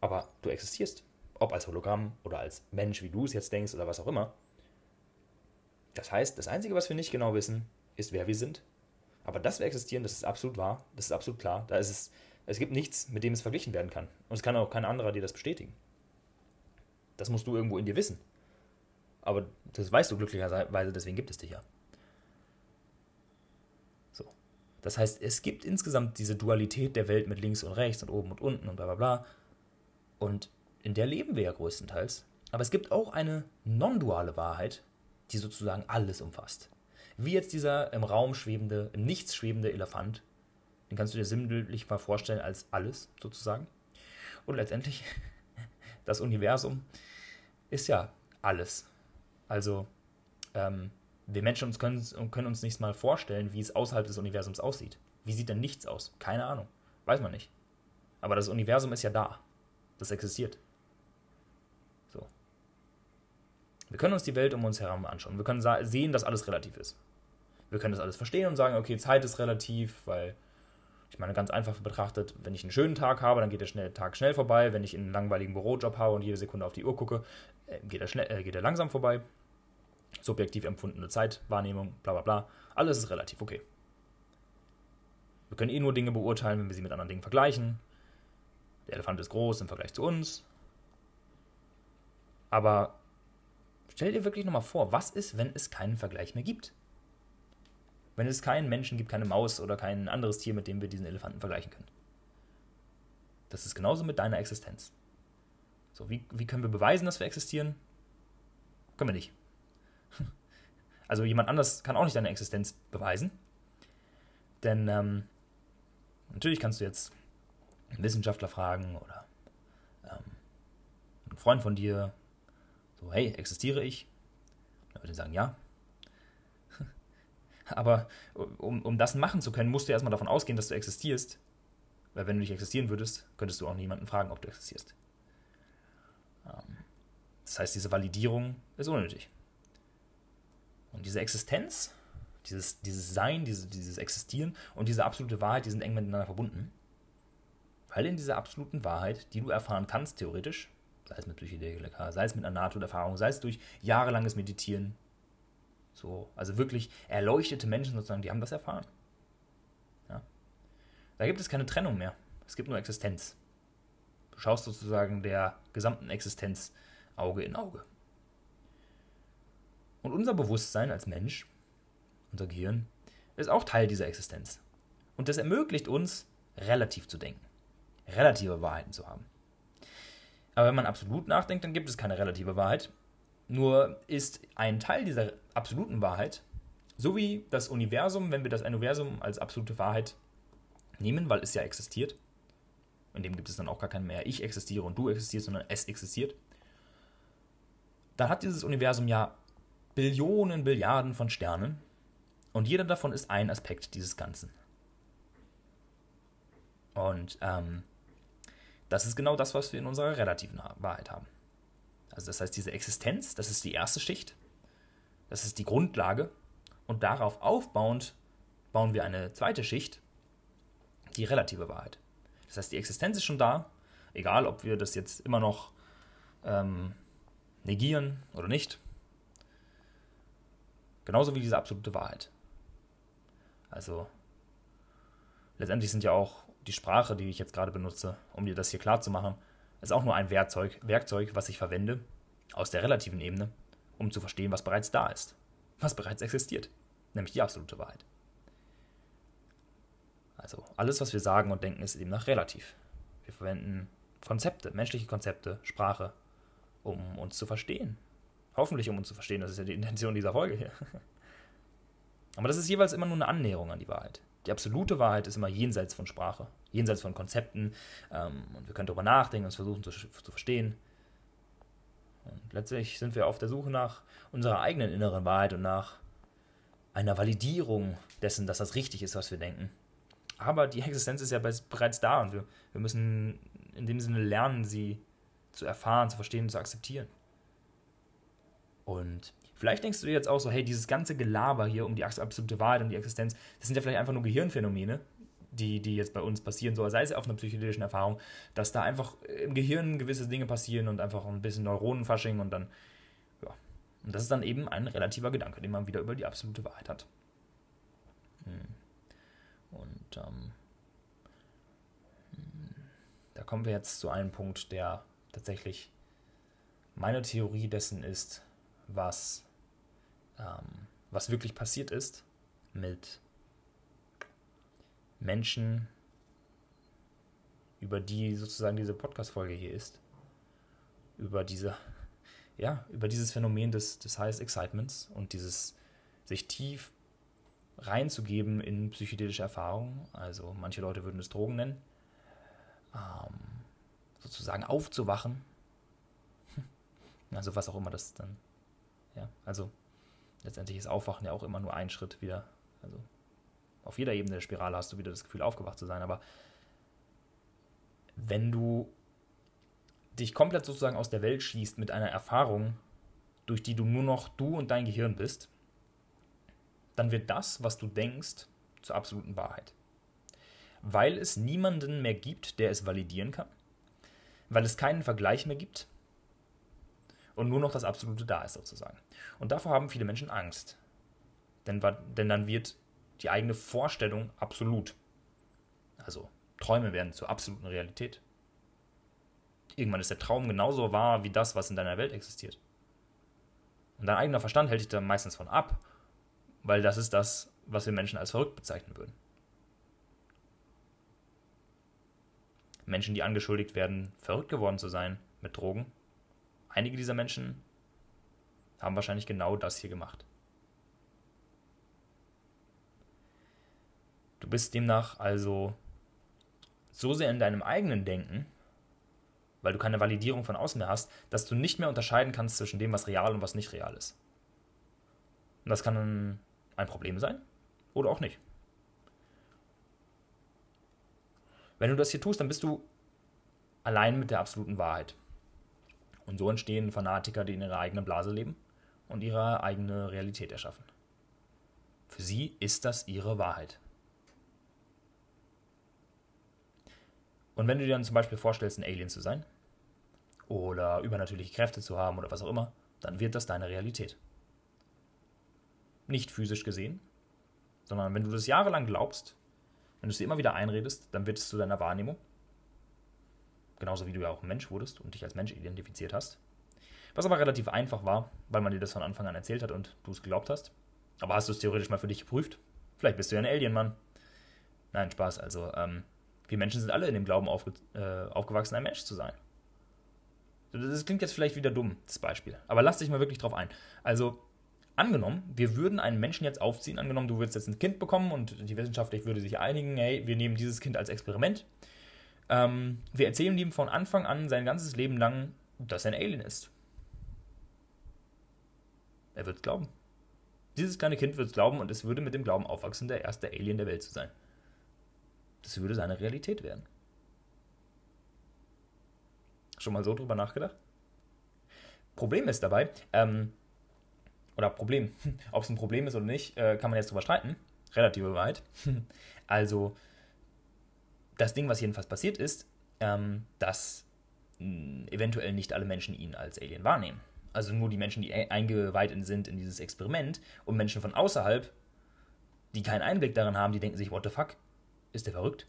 aber du existierst. Ob als Hologramm oder als Mensch, wie du es jetzt denkst oder was auch immer. Das heißt, das Einzige, was wir nicht genau wissen, ist, wer wir sind. Aber dass wir existieren, das ist absolut wahr, das ist absolut klar. Da ist es es gibt nichts, mit dem es verglichen werden kann. Und es kann auch kein anderer dir das bestätigen. Das musst du irgendwo in dir wissen. Aber das weißt du glücklicherweise, deswegen gibt es dich ja. So. Das heißt, es gibt insgesamt diese Dualität der Welt mit links und rechts und oben und unten und bla bla bla. Und in der leben wir ja größtenteils. Aber es gibt auch eine non-duale Wahrheit, die sozusagen alles umfasst. Wie jetzt dieser im Raum schwebende, im Nichts schwebende Elefant, den kannst du dir sinnbildlich mal vorstellen als alles sozusagen. Und letztendlich, das Universum ist ja alles. Also, ähm, wir Menschen uns können, können uns nicht mal vorstellen, wie es außerhalb des Universums aussieht. Wie sieht denn nichts aus? Keine Ahnung. Weiß man nicht. Aber das Universum ist ja da. Das existiert. So. Wir können uns die Welt um uns herum anschauen. Wir können sehen, dass alles relativ ist. Wir können das alles verstehen und sagen, okay, Zeit ist relativ, weil ich meine, ganz einfach betrachtet, wenn ich einen schönen Tag habe, dann geht der schnell, Tag schnell vorbei. Wenn ich einen langweiligen Bürojob habe und jede Sekunde auf die Uhr gucke, äh, geht er, schnell, äh, geht er langsam vorbei. Subjektiv empfundene Zeitwahrnehmung, bla bla bla. Alles ist relativ okay. Wir können eh nur Dinge beurteilen, wenn wir sie mit anderen Dingen vergleichen. Der Elefant ist groß im Vergleich zu uns. Aber stell dir wirklich nochmal vor, was ist, wenn es keinen Vergleich mehr gibt? wenn es keinen Menschen gibt, keine Maus oder kein anderes Tier, mit dem wir diesen Elefanten vergleichen können. Das ist genauso mit deiner Existenz. So, wie, wie können wir beweisen, dass wir existieren? Können wir nicht. Also jemand anders kann auch nicht deine Existenz beweisen. Denn ähm, natürlich kannst du jetzt einen Wissenschaftler fragen oder ähm, einen Freund von dir, so, hey, existiere ich? Würde er sagen, ja. Aber um, um das machen zu können, musst du erstmal davon ausgehen, dass du existierst. Weil wenn du nicht existieren würdest, könntest du auch niemanden fragen, ob du existierst. Ähm, das heißt, diese Validierung ist unnötig. Und diese Existenz, dieses, dieses Sein, diese, dieses Existieren und diese absolute Wahrheit, die sind eng miteinander verbunden. Weil in dieser absoluten Wahrheit, die du erfahren kannst, theoretisch, sei es mit Psychedelika, sei es mit einer Nahtoderfahrung, sei es durch jahrelanges Meditieren, so, also wirklich erleuchtete Menschen sozusagen, die haben das erfahren. Ja. Da gibt es keine Trennung mehr. Es gibt nur Existenz. Du schaust sozusagen der gesamten Existenz Auge in Auge. Und unser Bewusstsein als Mensch, unser Gehirn, ist auch Teil dieser Existenz. Und das ermöglicht uns, relativ zu denken, relative Wahrheiten zu haben. Aber wenn man absolut nachdenkt, dann gibt es keine relative Wahrheit. Nur ist ein Teil dieser absoluten Wahrheit, so wie das Universum, wenn wir das Universum als absolute Wahrheit nehmen, weil es ja existiert, in dem gibt es dann auch gar kein mehr Ich existiere und du existierst, sondern es existiert, dann hat dieses Universum ja Billionen, Billiarden von Sternen und jeder davon ist ein Aspekt dieses Ganzen. Und ähm, das ist genau das, was wir in unserer relativen Wahrheit haben. Also das heißt, diese Existenz, das ist die erste Schicht, das ist die Grundlage und darauf aufbauend bauen wir eine zweite Schicht, die relative Wahrheit. Das heißt, die Existenz ist schon da, egal ob wir das jetzt immer noch ähm, negieren oder nicht. Genauso wie diese absolute Wahrheit. Also letztendlich sind ja auch die Sprache, die ich jetzt gerade benutze, um dir das hier klar zu machen, ist auch nur ein Werkzeug, Werkzeug, was ich verwende aus der relativen Ebene, um zu verstehen, was bereits da ist, was bereits existiert, nämlich die absolute Wahrheit. Also alles, was wir sagen und denken, ist eben nach relativ. Wir verwenden Konzepte, menschliche Konzepte, Sprache, um uns zu verstehen. Hoffentlich, um uns zu verstehen, das ist ja die Intention dieser Folge hier. Aber das ist jeweils immer nur eine Annäherung an die Wahrheit. Die absolute Wahrheit ist immer jenseits von Sprache, jenseits von Konzepten. Ähm, und wir können darüber nachdenken und versuchen zu, zu verstehen. Und letztlich sind wir auf der Suche nach unserer eigenen inneren Wahrheit und nach einer Validierung dessen, dass das richtig ist, was wir denken. Aber die Existenz ist ja bereits da und wir, wir müssen in dem Sinne lernen, sie zu erfahren, zu verstehen und zu akzeptieren. Und vielleicht denkst du dir jetzt auch so, hey, dieses ganze Gelaber hier um die absolute Wahrheit und die Existenz, das sind ja vielleicht einfach nur Gehirnphänomene, die, die jetzt bei uns passieren, so sei es auf einer psychedelischen Erfahrung, dass da einfach im Gehirn gewisse Dinge passieren und einfach ein bisschen Neuronenfasching und dann, ja. Und das ist dann eben ein relativer Gedanke, den man wieder über die absolute Wahrheit hat. Hm. Und ähm, hm, da kommen wir jetzt zu einem Punkt, der tatsächlich meine Theorie dessen ist, was, ähm, was wirklich passiert ist mit Menschen, über die sozusagen diese Podcast-Folge hier ist, über diese, ja, über dieses Phänomen des, des Highest Excitements und dieses sich tief reinzugeben in psychedelische Erfahrungen. Also manche Leute würden es Drogen nennen. Ähm, sozusagen aufzuwachen. Also was auch immer das dann. Ja, also letztendlich ist Aufwachen ja auch immer nur ein Schritt wieder. Also auf jeder Ebene der Spirale hast du wieder das Gefühl, aufgewacht zu sein. Aber wenn du dich komplett sozusagen aus der Welt schießt mit einer Erfahrung, durch die du nur noch du und dein Gehirn bist, dann wird das, was du denkst, zur absoluten Wahrheit. Weil es niemanden mehr gibt, der es validieren kann weil es keinen Vergleich mehr gibt und nur noch das Absolute da ist sozusagen. Und davor haben viele Menschen Angst. Denn, denn dann wird die eigene Vorstellung absolut. Also Träume werden zur absoluten Realität. Irgendwann ist der Traum genauso wahr wie das, was in deiner Welt existiert. Und dein eigener Verstand hält dich da meistens von ab, weil das ist das, was wir Menschen als verrückt bezeichnen würden. Menschen, die angeschuldigt werden, verrückt geworden zu sein mit Drogen. Einige dieser Menschen haben wahrscheinlich genau das hier gemacht. Du bist demnach also so sehr in deinem eigenen Denken, weil du keine Validierung von außen mehr hast, dass du nicht mehr unterscheiden kannst zwischen dem, was real und was nicht real ist. Und das kann ein Problem sein oder auch nicht. Wenn du das hier tust, dann bist du allein mit der absoluten Wahrheit. Und so entstehen Fanatiker, die in ihrer eigenen Blase leben und ihre eigene Realität erschaffen. Für sie ist das ihre Wahrheit. Und wenn du dir dann zum Beispiel vorstellst, ein Alien zu sein oder übernatürliche Kräfte zu haben oder was auch immer, dann wird das deine Realität. Nicht physisch gesehen, sondern wenn du das jahrelang glaubst, wenn du es dir immer wieder einredest, dann wird es zu deiner Wahrnehmung. Genauso wie du ja auch ein Mensch wurdest und dich als Mensch identifiziert hast. Was aber relativ einfach war, weil man dir das von Anfang an erzählt hat und du es geglaubt hast. Aber hast du es theoretisch mal für dich geprüft? Vielleicht bist du ja ein Alien-Mann. Nein, Spaß. Also, ähm, wir Menschen sind alle in dem Glauben aufge äh, aufgewachsen, ein Mensch zu sein. Das klingt jetzt vielleicht wieder dumm, das Beispiel. Aber lass dich mal wirklich drauf ein. Also, angenommen, wir würden einen Menschen jetzt aufziehen, angenommen, du würdest jetzt ein Kind bekommen und die Wissenschaft würde sich einigen, hey, wir nehmen dieses Kind als Experiment. Ähm, wir erzählen ihm von Anfang an sein ganzes Leben lang, dass er ein Alien ist. Er wird es glauben. Dieses kleine Kind wird es glauben und es würde mit dem Glauben aufwachsen, der erste Alien der Welt zu sein. Das würde seine Realität werden. Schon mal so drüber nachgedacht? Problem ist dabei, ähm, oder Problem, ob es ein Problem ist oder nicht, äh, kann man jetzt drüber streiten. Relative Wahrheit. also, das Ding, was jedenfalls passiert ist, ähm, dass mh, hm, eventuell nicht alle Menschen ihn als Alien wahrnehmen. Also nur die Menschen, die eingeweiht sind in dieses Experiment und Menschen von außerhalb, die keinen Einblick darin haben, die denken sich, what the fuck, ist der verrückt?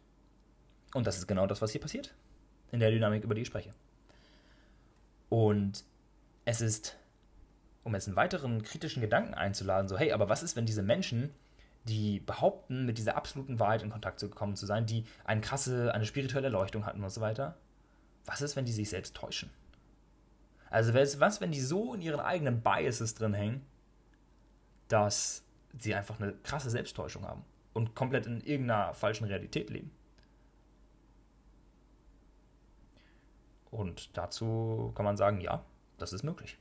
Und das ist genau das, was hier passiert. In der Dynamik, über die ich spreche. Und es ist um jetzt einen weiteren kritischen Gedanken einzuladen, so hey, aber was ist, wenn diese Menschen, die behaupten, mit dieser absoluten Wahrheit in Kontakt gekommen zu sein, die eine krasse, eine spirituelle Erleuchtung hatten und so weiter, was ist, wenn die sich selbst täuschen? Also was, wenn die so in ihren eigenen Biases drin hängen, dass sie einfach eine krasse Selbsttäuschung haben und komplett in irgendeiner falschen Realität leben? Und dazu kann man sagen, ja, das ist möglich.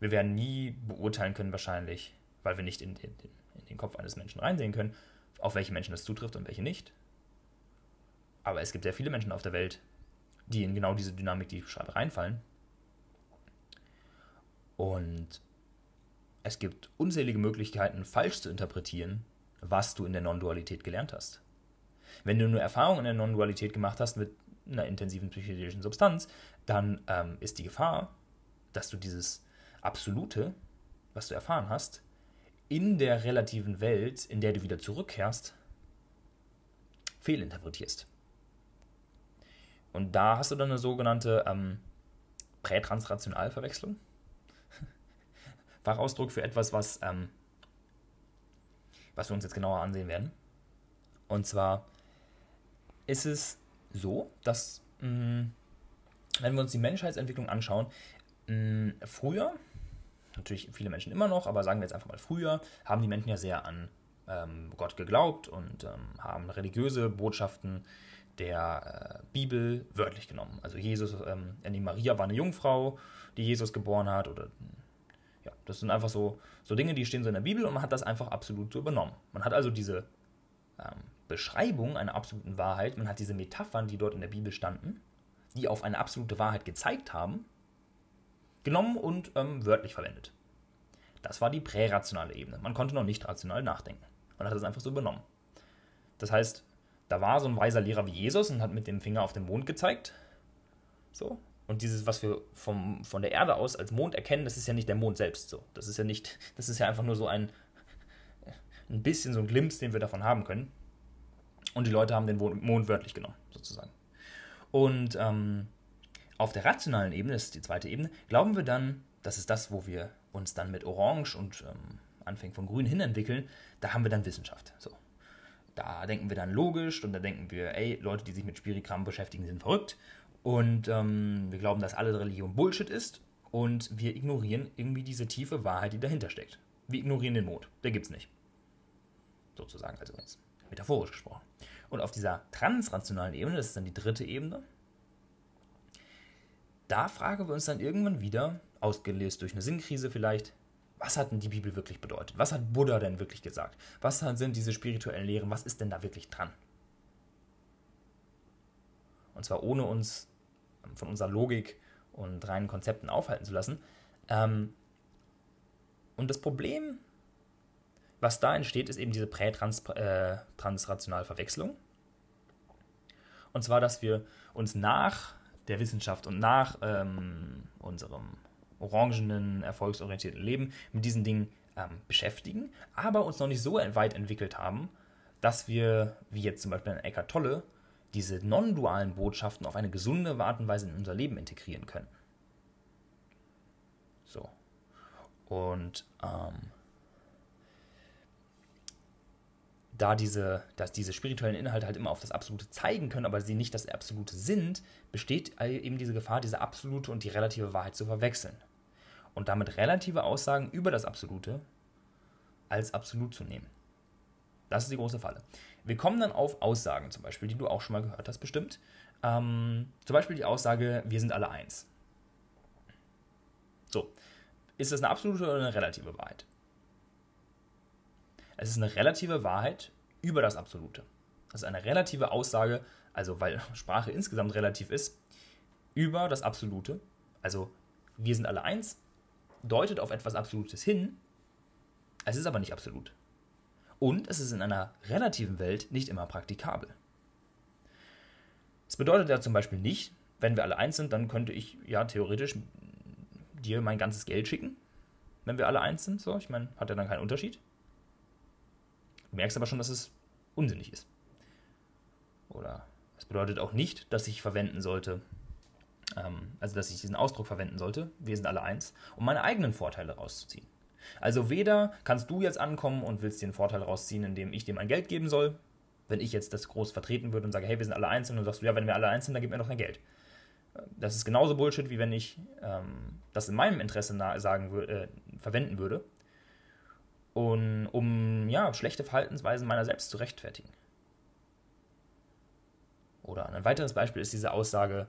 Wir werden nie beurteilen können, wahrscheinlich, weil wir nicht in den, in den Kopf eines Menschen reinsehen können, auf welche Menschen das zutrifft und welche nicht. Aber es gibt sehr viele Menschen auf der Welt, die in genau diese Dynamik, die ich beschreibe, reinfallen. Und es gibt unzählige Möglichkeiten, falsch zu interpretieren, was du in der Non-Dualität gelernt hast. Wenn du nur Erfahrungen in der Non-Dualität gemacht hast mit einer intensiven psychedelischen Substanz, dann ähm, ist die Gefahr, dass du dieses Absolute, was du erfahren hast, in der relativen Welt, in der du wieder zurückkehrst, fehlinterpretierst. Und da hast du dann eine sogenannte ähm, Prätranslationalverwechslung. Fachausdruck für etwas, was, ähm, was wir uns jetzt genauer ansehen werden. Und zwar ist es so, dass, mh, mm, wenn wir uns die Menschheitsentwicklung anschauen, mh, mm, früher natürlich viele Menschen immer noch, aber sagen wir jetzt einfach mal früher, haben die Menschen ja sehr an ähm, Gott geglaubt und ähm, haben religiöse Botschaften der äh, Bibel wörtlich genommen. Also Jesus, ähm, Maria war eine Jungfrau, die Jesus geboren hat oder ja, das sind einfach so, so Dinge, die stehen so in der Bibel und man hat das einfach absolut so übernommen. Man hat also diese ähm, Beschreibung einer absoluten Wahrheit, man hat diese Metaphern, die dort in der Bibel standen, die auf eine absolute Wahrheit gezeigt haben, genommen und ähm, wörtlich verwendet. Das war die prärationale Ebene. Man konnte noch nicht rational nachdenken. Man hat es einfach so übernommen. Das heißt, da war so ein weiser Lehrer wie Jesus und hat mit dem Finger auf den Mond gezeigt. So. Und dieses, was wir vom, von der Erde aus als Mond erkennen, das ist ja nicht der Mond selbst so. Das ist ja nicht, das ist ja einfach nur so ein, ein bisschen so ein Glimpse, den wir davon haben können. Und die Leute haben den Mond wörtlich genommen, sozusagen. Und ähm, auf der rationalen Ebene, das ist die zweite Ebene, glauben wir dann, das ist das, wo wir uns dann mit Orange und ähm, Anfängen von Grün hin entwickeln, da haben wir dann Wissenschaft. So. Da denken wir dann logisch und da denken wir, ey, Leute, die sich mit Spirikram beschäftigen, sind verrückt. Und ähm, wir glauben, dass alle Religion Bullshit ist und wir ignorieren irgendwie diese tiefe Wahrheit, die dahinter steckt. Wir ignorieren den Mond. Der gibt's nicht. Sozusagen, also jetzt metaphorisch gesprochen. Und auf dieser transrationalen Ebene, das ist dann die dritte Ebene, da fragen wir uns dann irgendwann wieder, ausgelöst durch eine Sinnkrise vielleicht, was hat denn die Bibel wirklich bedeutet? Was hat Buddha denn wirklich gesagt? Was sind diese spirituellen Lehren? Was ist denn da wirklich dran? Und zwar ohne uns von unserer Logik und reinen Konzepten aufhalten zu lassen. Ähm, und das Problem, was da entsteht, ist eben diese prätransrationale äh, Verwechslung. Und zwar, dass wir uns nach der Wissenschaft und nach ähm, unserem orangenen, erfolgsorientierten Leben mit diesen Dingen ähm, beschäftigen, aber uns noch nicht so weit entwickelt haben, dass wir, wie jetzt zum Beispiel in Eckhart Tolle, diese non-dualen Botschaften auf eine gesunde Art und Weise in unser Leben integrieren können. So. Und ähm, da diese, dass diese spirituellen Inhalte halt immer auf das Absolute zeigen können, aber sie nicht das Absolute sind, besteht eben diese Gefahr, diese absolute und die relative Wahrheit zu verwechseln. Und damit relative Aussagen über das Absolute als absolut zu nehmen. Das ist die große Falle. Wir kommen dann auf Aussagen zum Beispiel, die du auch schon mal gehört hast, bestimmt. Ähm, zum Beispiel die Aussage, wir sind alle eins. So, ist das eine absolute oder eine relative Wahrheit? Es ist eine relative Wahrheit über das Absolute. Das ist eine relative Aussage, also weil Sprache insgesamt relativ ist, über das Absolute. Also wir sind alle eins, deutet auf etwas Absolutes hin, es ist aber nicht absolut. Und es ist in einer relativen Welt nicht immer praktikabel. Es bedeutet ja zum Beispiel nicht, wenn wir alle eins sind, dann könnte ich ja theoretisch dir mein ganzes Geld schicken, wenn wir alle eins sind. So, ich meine, hat ja dann keinen Unterschied. Du merkst aber schon, dass es unsinnig ist. Oder es bedeutet auch nicht, dass ich verwenden sollte, ähm, also dass ich diesen Ausdruck verwenden sollte, wir sind alle eins, um meine eigenen Vorteile rauszuziehen. Also weder kannst du jetzt ankommen und willst den Vorteil rausziehen, indem ich dir mein Geld geben soll, wenn ich jetzt das groß vertreten würde und sage, hey, wir sind alle eins, und dann sagst du, ja, wenn wir alle eins sind, dann gib mir doch dein Geld. Das ist genauso Bullshit, wie wenn ich ähm, das in meinem Interesse sagen äh, verwenden würde und um ja, schlechte Verhaltensweisen meiner selbst zu rechtfertigen. Oder ein weiteres Beispiel ist diese Aussage,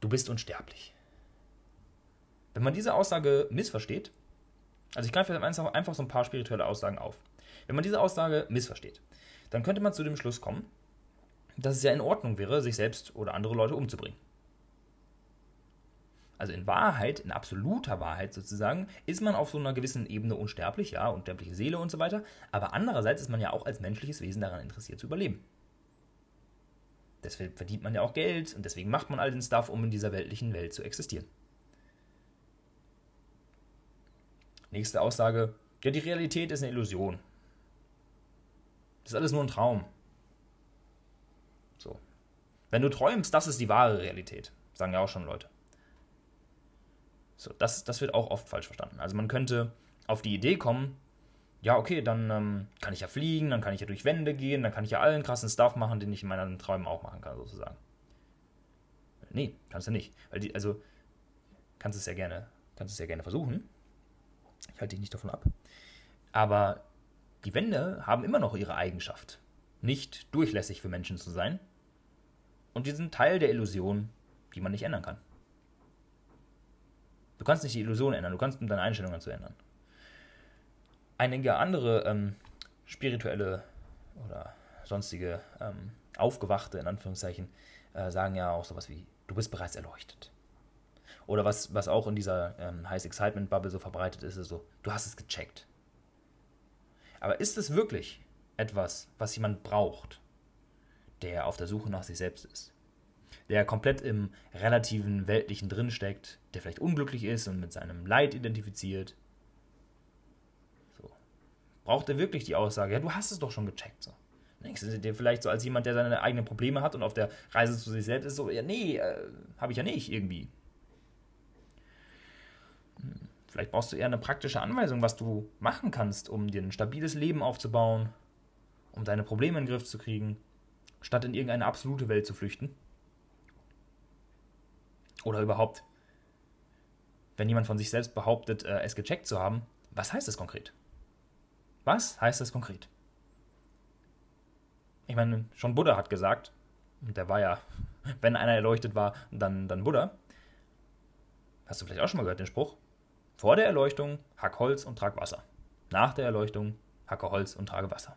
du bist unsterblich. Wenn man diese Aussage missversteht, also ich greife einfach so ein paar spirituelle Aussagen auf. Wenn man diese Aussage missversteht, dann könnte man zu dem Schluss kommen, dass es ja in Ordnung wäre, sich selbst oder andere Leute umzubringen. Also in Wahrheit, in absoluter Wahrheit sozusagen, ist man auf so einer gewissen Ebene unsterblich, ja, unsterbliche Seele und so weiter. Aber andererseits ist man ja auch als menschliches Wesen daran interessiert zu überleben. Deswegen verdient man ja auch Geld und deswegen macht man all den Stuff, um in dieser weltlichen Welt zu existieren. Nächste Aussage. Ja, die Realität ist eine Illusion. Das ist alles nur ein Traum. So. Wenn du träumst, das ist die wahre Realität. Sagen ja auch schon Leute. So, das, das wird auch oft falsch verstanden. Also man könnte auf die Idee kommen, ja, okay, dann ähm, kann ich ja fliegen, dann kann ich ja durch Wände gehen, dann kann ich ja allen krassen Stuff machen, den ich in meinen Träumen auch machen kann, sozusagen. Nee, kannst du nicht. Weil die, also, kannst es ja gerne, kannst es ja gerne versuchen. Ich halte dich nicht davon ab. Aber die Wände haben immer noch ihre Eigenschaft, nicht durchlässig für Menschen zu sein. Und die sind Teil der Illusion, die man nicht ändern kann. Du kannst nicht die Illusion ändern, du kannst deine Einstellungen zu ändern. Einige andere ähm, spirituelle oder sonstige ähm, Aufgewachte, in Anführungszeichen, äh, sagen ja auch sowas wie, du bist bereits erleuchtet. Oder was, was auch in dieser ähm, High Excitement Bubble so verbreitet ist, ist so, du hast es gecheckt. Aber ist es wirklich etwas, was jemand braucht, der auf der Suche nach sich selbst ist? Der komplett im relativen Weltlichen drinsteckt, der vielleicht unglücklich ist und mit seinem Leid identifiziert. So. Braucht er wirklich die Aussage, ja, du hast es doch schon gecheckt. So. Denkst du dir vielleicht so als jemand, der seine eigenen Probleme hat und auf der Reise zu sich selbst ist, so, ja, nee, äh, habe ich ja nicht irgendwie. Hm. Vielleicht brauchst du eher eine praktische Anweisung, was du machen kannst, um dir ein stabiles Leben aufzubauen, um deine Probleme in den Griff zu kriegen, statt in irgendeine absolute Welt zu flüchten. Oder überhaupt, wenn jemand von sich selbst behauptet, äh, es gecheckt zu haben, was heißt das konkret? Was heißt das konkret? Ich meine, schon Buddha hat gesagt, und der war ja, wenn einer erleuchtet war, dann, dann Buddha. Hast du vielleicht auch schon mal gehört den Spruch? Vor der Erleuchtung hack Holz und trag Wasser. Nach der Erleuchtung hacke Holz und trage Wasser.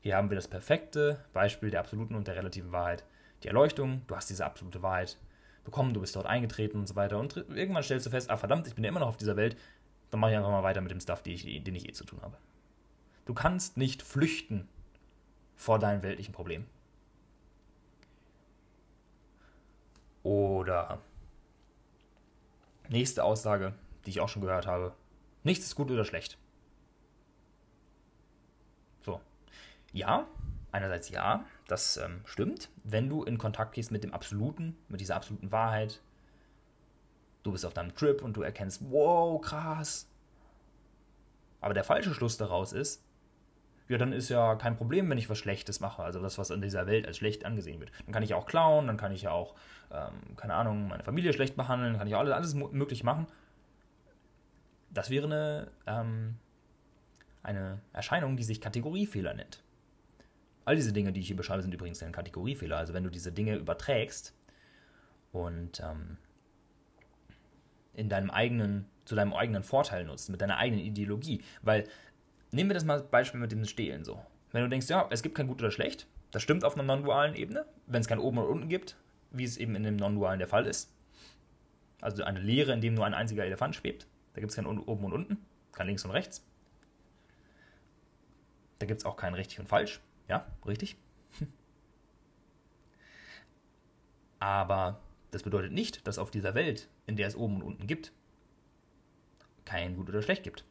Hier haben wir das perfekte Beispiel der absoluten und der relativen Wahrheit. Die Erleuchtung, du hast diese absolute Wahrheit bekommen, du bist dort eingetreten und so weiter. Und irgendwann stellst du fest, ah verdammt, ich bin ja immer noch auf dieser Welt, dann mache ich einfach mal weiter mit dem Stuff, den ich, den ich eh zu tun habe. Du kannst nicht flüchten vor deinen weltlichen Problemen. Oder nächste Aussage, die ich auch schon gehört habe. Nichts ist gut oder schlecht. So. Ja, einerseits ja, das ähm, stimmt. Wenn du in Kontakt gehst mit dem Absoluten, mit dieser absoluten Wahrheit, du bist auf deinem Trip und du erkennst, wow, krass. Aber der falsche Schluss daraus ist, ja, dann ist ja kein Problem, wenn ich was Schlechtes mache. Also das, was in dieser Welt als schlecht angesehen wird. Dann kann ich ja auch klauen, dann kann ich ja auch, ähm, keine Ahnung, meine Familie schlecht behandeln, kann ich alles, alles möglich machen das wäre eine, ähm, eine Erscheinung, die sich Kategoriefehler nennt. All diese Dinge, die ich hier beschreibe, sind übrigens ein Kategoriefehler. Also wenn du diese Dinge überträgst und ähm, in deinem eigenen, zu deinem eigenen Vorteil nutzt, mit deiner eigenen Ideologie. Weil, nehmen wir das mal als Beispiel mit dem Stehlen so. Wenn du denkst, ja, es gibt kein Gut oder Schlecht, das stimmt auf einer non-dualen Ebene, wenn es kein Oben oder Unten gibt, wie es eben in dem non-dualen der Fall ist. Also eine Lehre, in dem nur ein einziger Elefant schwebt. Da gibt es kein oben und unten, kein links und rechts. Da gibt es auch kein richtig und falsch. Ja, richtig. Aber das bedeutet nicht, dass auf dieser Welt, in der es oben und unten gibt, kein gut oder schlecht gibt.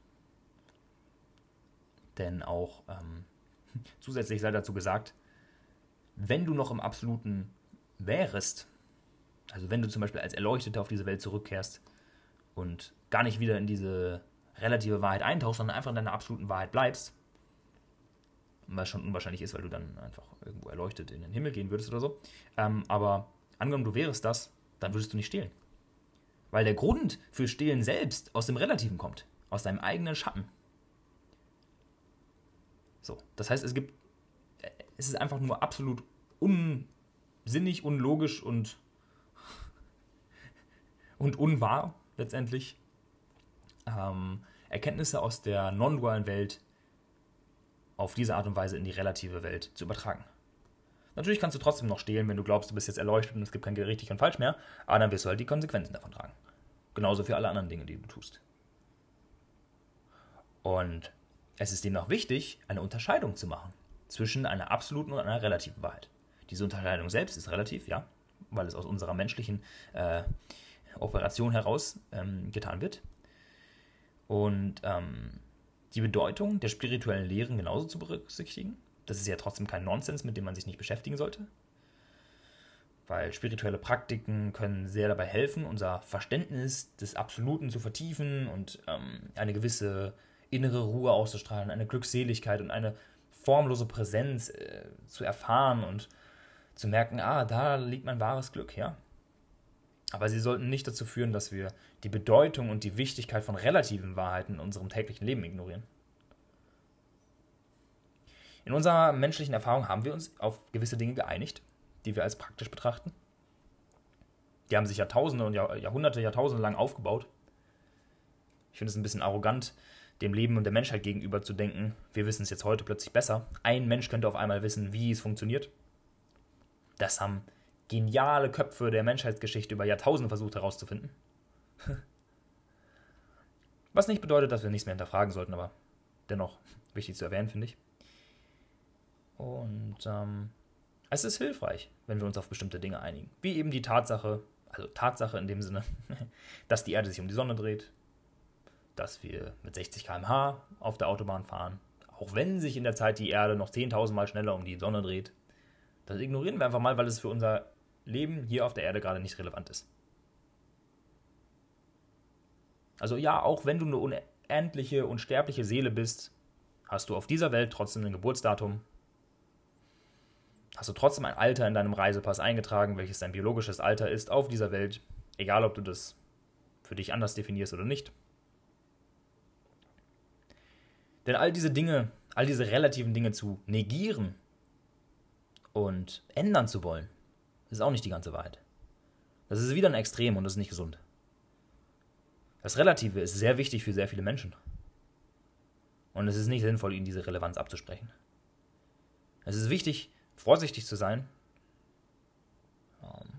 Denn auch ähm, zusätzlich sei dazu gesagt, wenn du noch im Absoluten wärest, also wenn du zum Beispiel als Erleuchteter auf diese Welt zurückkehrst und gar nicht wieder in diese relative Wahrheit eintauchst, sondern einfach in deiner absoluten Wahrheit bleibst, was schon unwahrscheinlich ist, weil du dann einfach irgendwo erleuchtet in den Himmel gehen würdest oder so. Ähm, aber angenommen, du wärst das, dann würdest du nicht stehlen. Weil der Grund für Stehlen selbst aus dem Relativen kommt, aus deinem eigenen Schatten. So, das heißt, es gibt, es ist einfach nur absolut unsinnig, unlogisch und, und unwahr letztendlich, ähm, Erkenntnisse aus der non-dualen Welt auf diese Art und Weise in die relative Welt zu übertragen. Natürlich kannst du trotzdem noch stehlen, wenn du glaubst, du bist jetzt erleuchtet und es gibt kein richtig und falsch mehr, aber dann wirst du halt die Konsequenzen davon tragen. Genauso für alle anderen Dinge, die du tust. Und es ist demnach wichtig, eine Unterscheidung zu machen zwischen einer absoluten und einer relativen Wahrheit. Diese Unterscheidung selbst ist relativ, ja, weil es aus unserer menschlichen äh, Operation heraus ähm, getan wird und ähm, die Bedeutung der spirituellen Lehren genauso zu berücksichtigen. Das ist ja trotzdem kein Nonsens, mit dem man sich nicht beschäftigen sollte. Weil spirituelle Praktiken können sehr dabei helfen, unser Verständnis des Absoluten zu vertiefen und ähm, eine gewisse innere Ruhe auszustrahlen, eine Glückseligkeit und eine formlose Präsenz äh, zu erfahren und zu merken, ah, da liegt mein wahres Glück, ja. Aber sie sollten nicht dazu führen, dass wir die Bedeutung und die Wichtigkeit von relativen Wahrheiten in unserem täglichen Leben ignorieren. In unserer menschlichen Erfahrung haben wir uns auf gewisse Dinge geeinigt, die wir als praktisch betrachten. Die haben sich Jahrtausende und Jahrhunderte, Jahrtausende lang aufgebaut. Ich finde es ein bisschen arrogant, dem Leben und der Menschheit gegenüber zu denken, wir wissen es jetzt heute plötzlich besser. Ein Mensch könnte auf einmal wissen, wie es funktioniert. Das haben geniale Köpfe der Menschheitsgeschichte über Jahrtausende versucht herauszufinden. Was nicht bedeutet, dass wir nichts mehr hinterfragen sollten, aber dennoch wichtig zu erwähnen, finde ich. Und ähm, es ist hilfreich, wenn wir uns auf bestimmte Dinge einigen. Wie eben die Tatsache, also Tatsache in dem Sinne, dass die Erde sich um die Sonne dreht, dass wir mit 60 km/h auf der Autobahn fahren, auch wenn sich in der Zeit die Erde noch 10.000 Mal schneller um die Sonne dreht. Das ignorieren wir einfach mal, weil es für unser Leben hier auf der Erde gerade nicht relevant ist. Also ja, auch wenn du eine unendliche, unsterbliche Seele bist, hast du auf dieser Welt trotzdem ein Geburtsdatum. Hast du trotzdem ein Alter in deinem Reisepass eingetragen, welches dein biologisches Alter ist auf dieser Welt, egal ob du das für dich anders definierst oder nicht. Denn all diese Dinge, all diese relativen Dinge zu negieren und ändern zu wollen, ist auch nicht die ganze Wahrheit. Das ist wieder ein Extrem und das ist nicht gesund. Das Relative ist sehr wichtig für sehr viele Menschen. Und es ist nicht sinnvoll, ihnen diese Relevanz abzusprechen. Es ist wichtig, vorsichtig zu sein, ähm,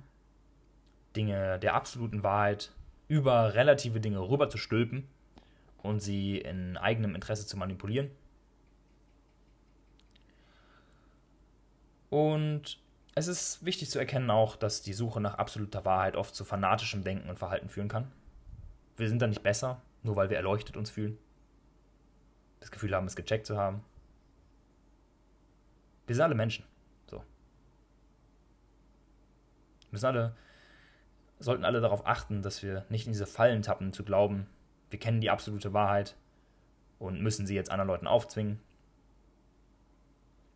Dinge der absoluten Wahrheit über relative Dinge rüber zu stülpen und sie in eigenem Interesse zu manipulieren. Und es ist wichtig zu erkennen auch, dass die Suche nach absoluter Wahrheit oft zu fanatischem Denken und Verhalten führen kann. Wir sind da nicht besser, nur weil wir erleuchtet uns fühlen. Das Gefühl haben, es gecheckt zu haben. Wir sind alle Menschen. So. Wir müssen alle, sollten alle darauf achten, dass wir nicht in diese Fallen tappen, zu glauben, wir kennen die absolute Wahrheit und müssen sie jetzt anderen Leuten aufzwingen.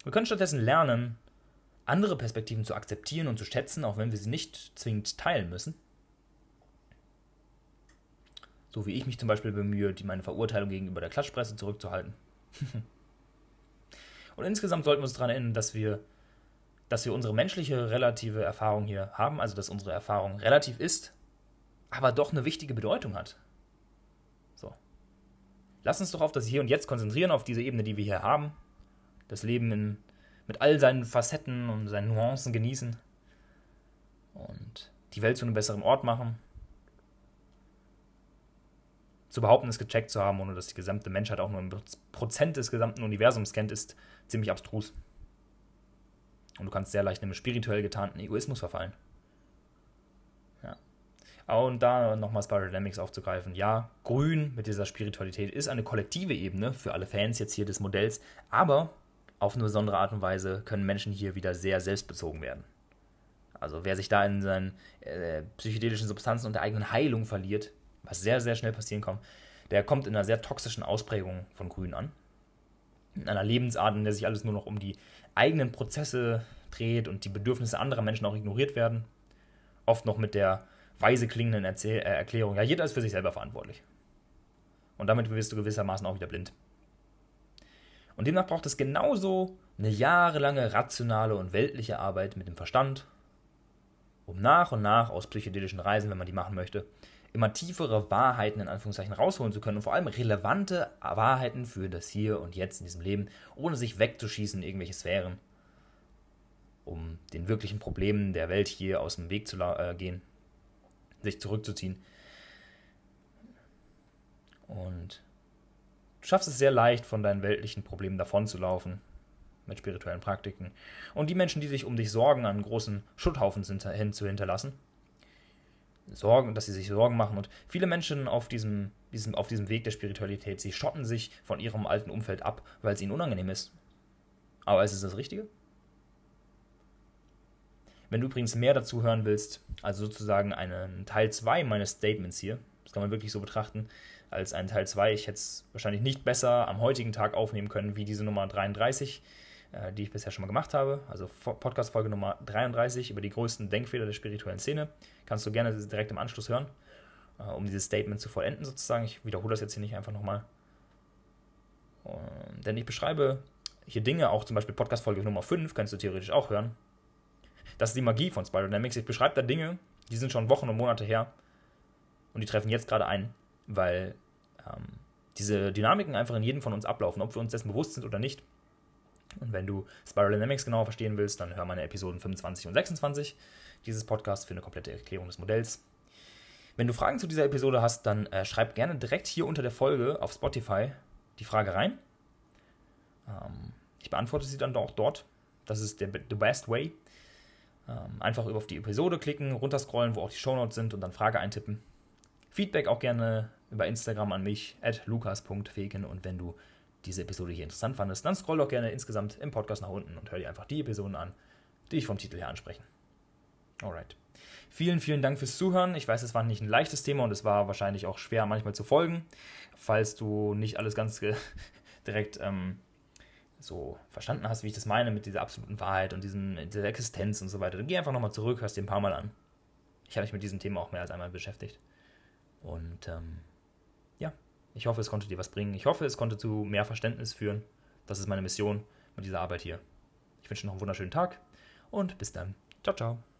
Wir können stattdessen lernen, andere Perspektiven zu akzeptieren und zu schätzen, auch wenn wir sie nicht zwingend teilen müssen. So wie ich mich zum Beispiel bemühe, die meine Verurteilung gegenüber der Klatschpresse zurückzuhalten. und insgesamt sollten wir uns daran erinnern, dass wir, dass wir unsere menschliche relative Erfahrung hier haben, also dass unsere Erfahrung relativ ist, aber doch eine wichtige Bedeutung hat. So. Lass uns doch auf das Hier und Jetzt konzentrieren, auf diese Ebene, die wir hier haben. Das Leben in, mit all seinen Facetten und seinen Nuancen genießen. Und die Welt zu einem besseren Ort machen zu behaupten, es gecheckt zu haben, ohne dass die gesamte Menschheit auch nur ein Prozent des gesamten Universums kennt, ist ziemlich abstrus. Und du kannst sehr leicht in einem spirituell getarnten Egoismus verfallen. Ja. Und da nochmal Spiral Dynamics aufzugreifen. Ja, Grün mit dieser Spiritualität ist eine kollektive Ebene für alle Fans jetzt hier des Modells, aber auf eine besondere Art und Weise können Menschen hier wieder sehr selbstbezogen werden. Also wer sich da in seinen äh, psychedelischen Substanzen und der eigenen Heilung verliert, was sehr, sehr schnell passieren kann, der kommt in einer sehr toxischen Ausprägung von Grün an. In einer Lebensart, in der sich alles nur noch um die eigenen Prozesse dreht und die Bedürfnisse anderer Menschen auch ignoriert werden. Oft noch mit der weise klingenden Erzähl äh, Erklärung, ja, jeder ist für sich selber verantwortlich. Und damit wirst du gewissermaßen auch wieder blind. Und demnach braucht es genauso eine jahrelange rationale und weltliche Arbeit mit dem Verstand, um nach und nach aus psychedelischen Reisen, wenn man die machen möchte, immer tiefere Wahrheiten in Anführungszeichen rausholen zu können und vor allem relevante Wahrheiten für das Hier und Jetzt in diesem Leben, ohne sich wegzuschießen in irgendwelche Sphären, um den wirklichen Problemen der Welt hier aus dem Weg zu äh, gehen, sich zurückzuziehen. Und du schaffst es sehr leicht, von deinen weltlichen Problemen davonzulaufen mit spirituellen Praktiken. Und die Menschen, die sich um dich sorgen, einen großen Schutthaufen hin zu hinterlassen Sorgen, dass sie sich Sorgen machen. Und viele Menschen auf diesem, diesem, auf diesem Weg der Spiritualität, sie schotten sich von ihrem alten Umfeld ab, weil es ihnen unangenehm ist. Aber ist es das Richtige? Wenn du übrigens mehr dazu hören willst, also sozusagen einen Teil 2 meines Statements hier, das kann man wirklich so betrachten, als einen Teil 2, ich hätte es wahrscheinlich nicht besser am heutigen Tag aufnehmen können wie diese Nummer 33, äh, die ich bisher schon mal gemacht habe. Also Podcast-Folge Nummer 33 über die größten Denkfehler der spirituellen Szene. Kannst du gerne direkt im Anschluss hören, äh, um dieses Statement zu vollenden sozusagen. Ich wiederhole das jetzt hier nicht einfach nochmal. Denn ich beschreibe hier Dinge, auch zum Beispiel Podcast-Folge Nummer 5, kannst du theoretisch auch hören. Das ist die Magie von Spiral Dynamics. Ich beschreibe da Dinge, die sind schon Wochen und Monate her und die treffen jetzt gerade ein, weil ähm, diese Dynamiken einfach in jedem von uns ablaufen, ob wir uns dessen bewusst sind oder nicht. Und wenn du Spiral Dynamics genauer verstehen willst, dann hör meine Episoden 25 und 26 dieses Podcasts für eine komplette Erklärung des Modells. Wenn du Fragen zu dieser Episode hast, dann äh, schreib gerne direkt hier unter der Folge auf Spotify die Frage rein. Ähm, ich beantworte sie dann auch dort. Das ist der the best way. Ähm, einfach auf die Episode klicken, runterscrollen, wo auch die Shownotes sind und dann Frage eintippen. Feedback auch gerne über Instagram an mich, at lukas.feken. Und wenn du diese Episode hier interessant fandest, dann scroll doch gerne insgesamt im Podcast nach unten und hör dir einfach die Episoden an, die ich vom Titel her ansprechen. Alright. Vielen, vielen Dank fürs Zuhören. Ich weiß, es war nicht ein leichtes Thema und es war wahrscheinlich auch schwer manchmal zu folgen. Falls du nicht alles ganz direkt ähm, so verstanden hast, wie ich das meine mit dieser absoluten Wahrheit und diesem, dieser Existenz und so weiter, dann geh einfach nochmal zurück, hörst dir ein paar Mal an. Ich habe mich mit diesem Thema auch mehr als einmal beschäftigt. Und ähm, ich hoffe, es konnte dir was bringen. Ich hoffe, es konnte zu mehr Verständnis führen. Das ist meine Mission mit dieser Arbeit hier. Ich wünsche noch einen wunderschönen Tag und bis dann. Ciao, ciao.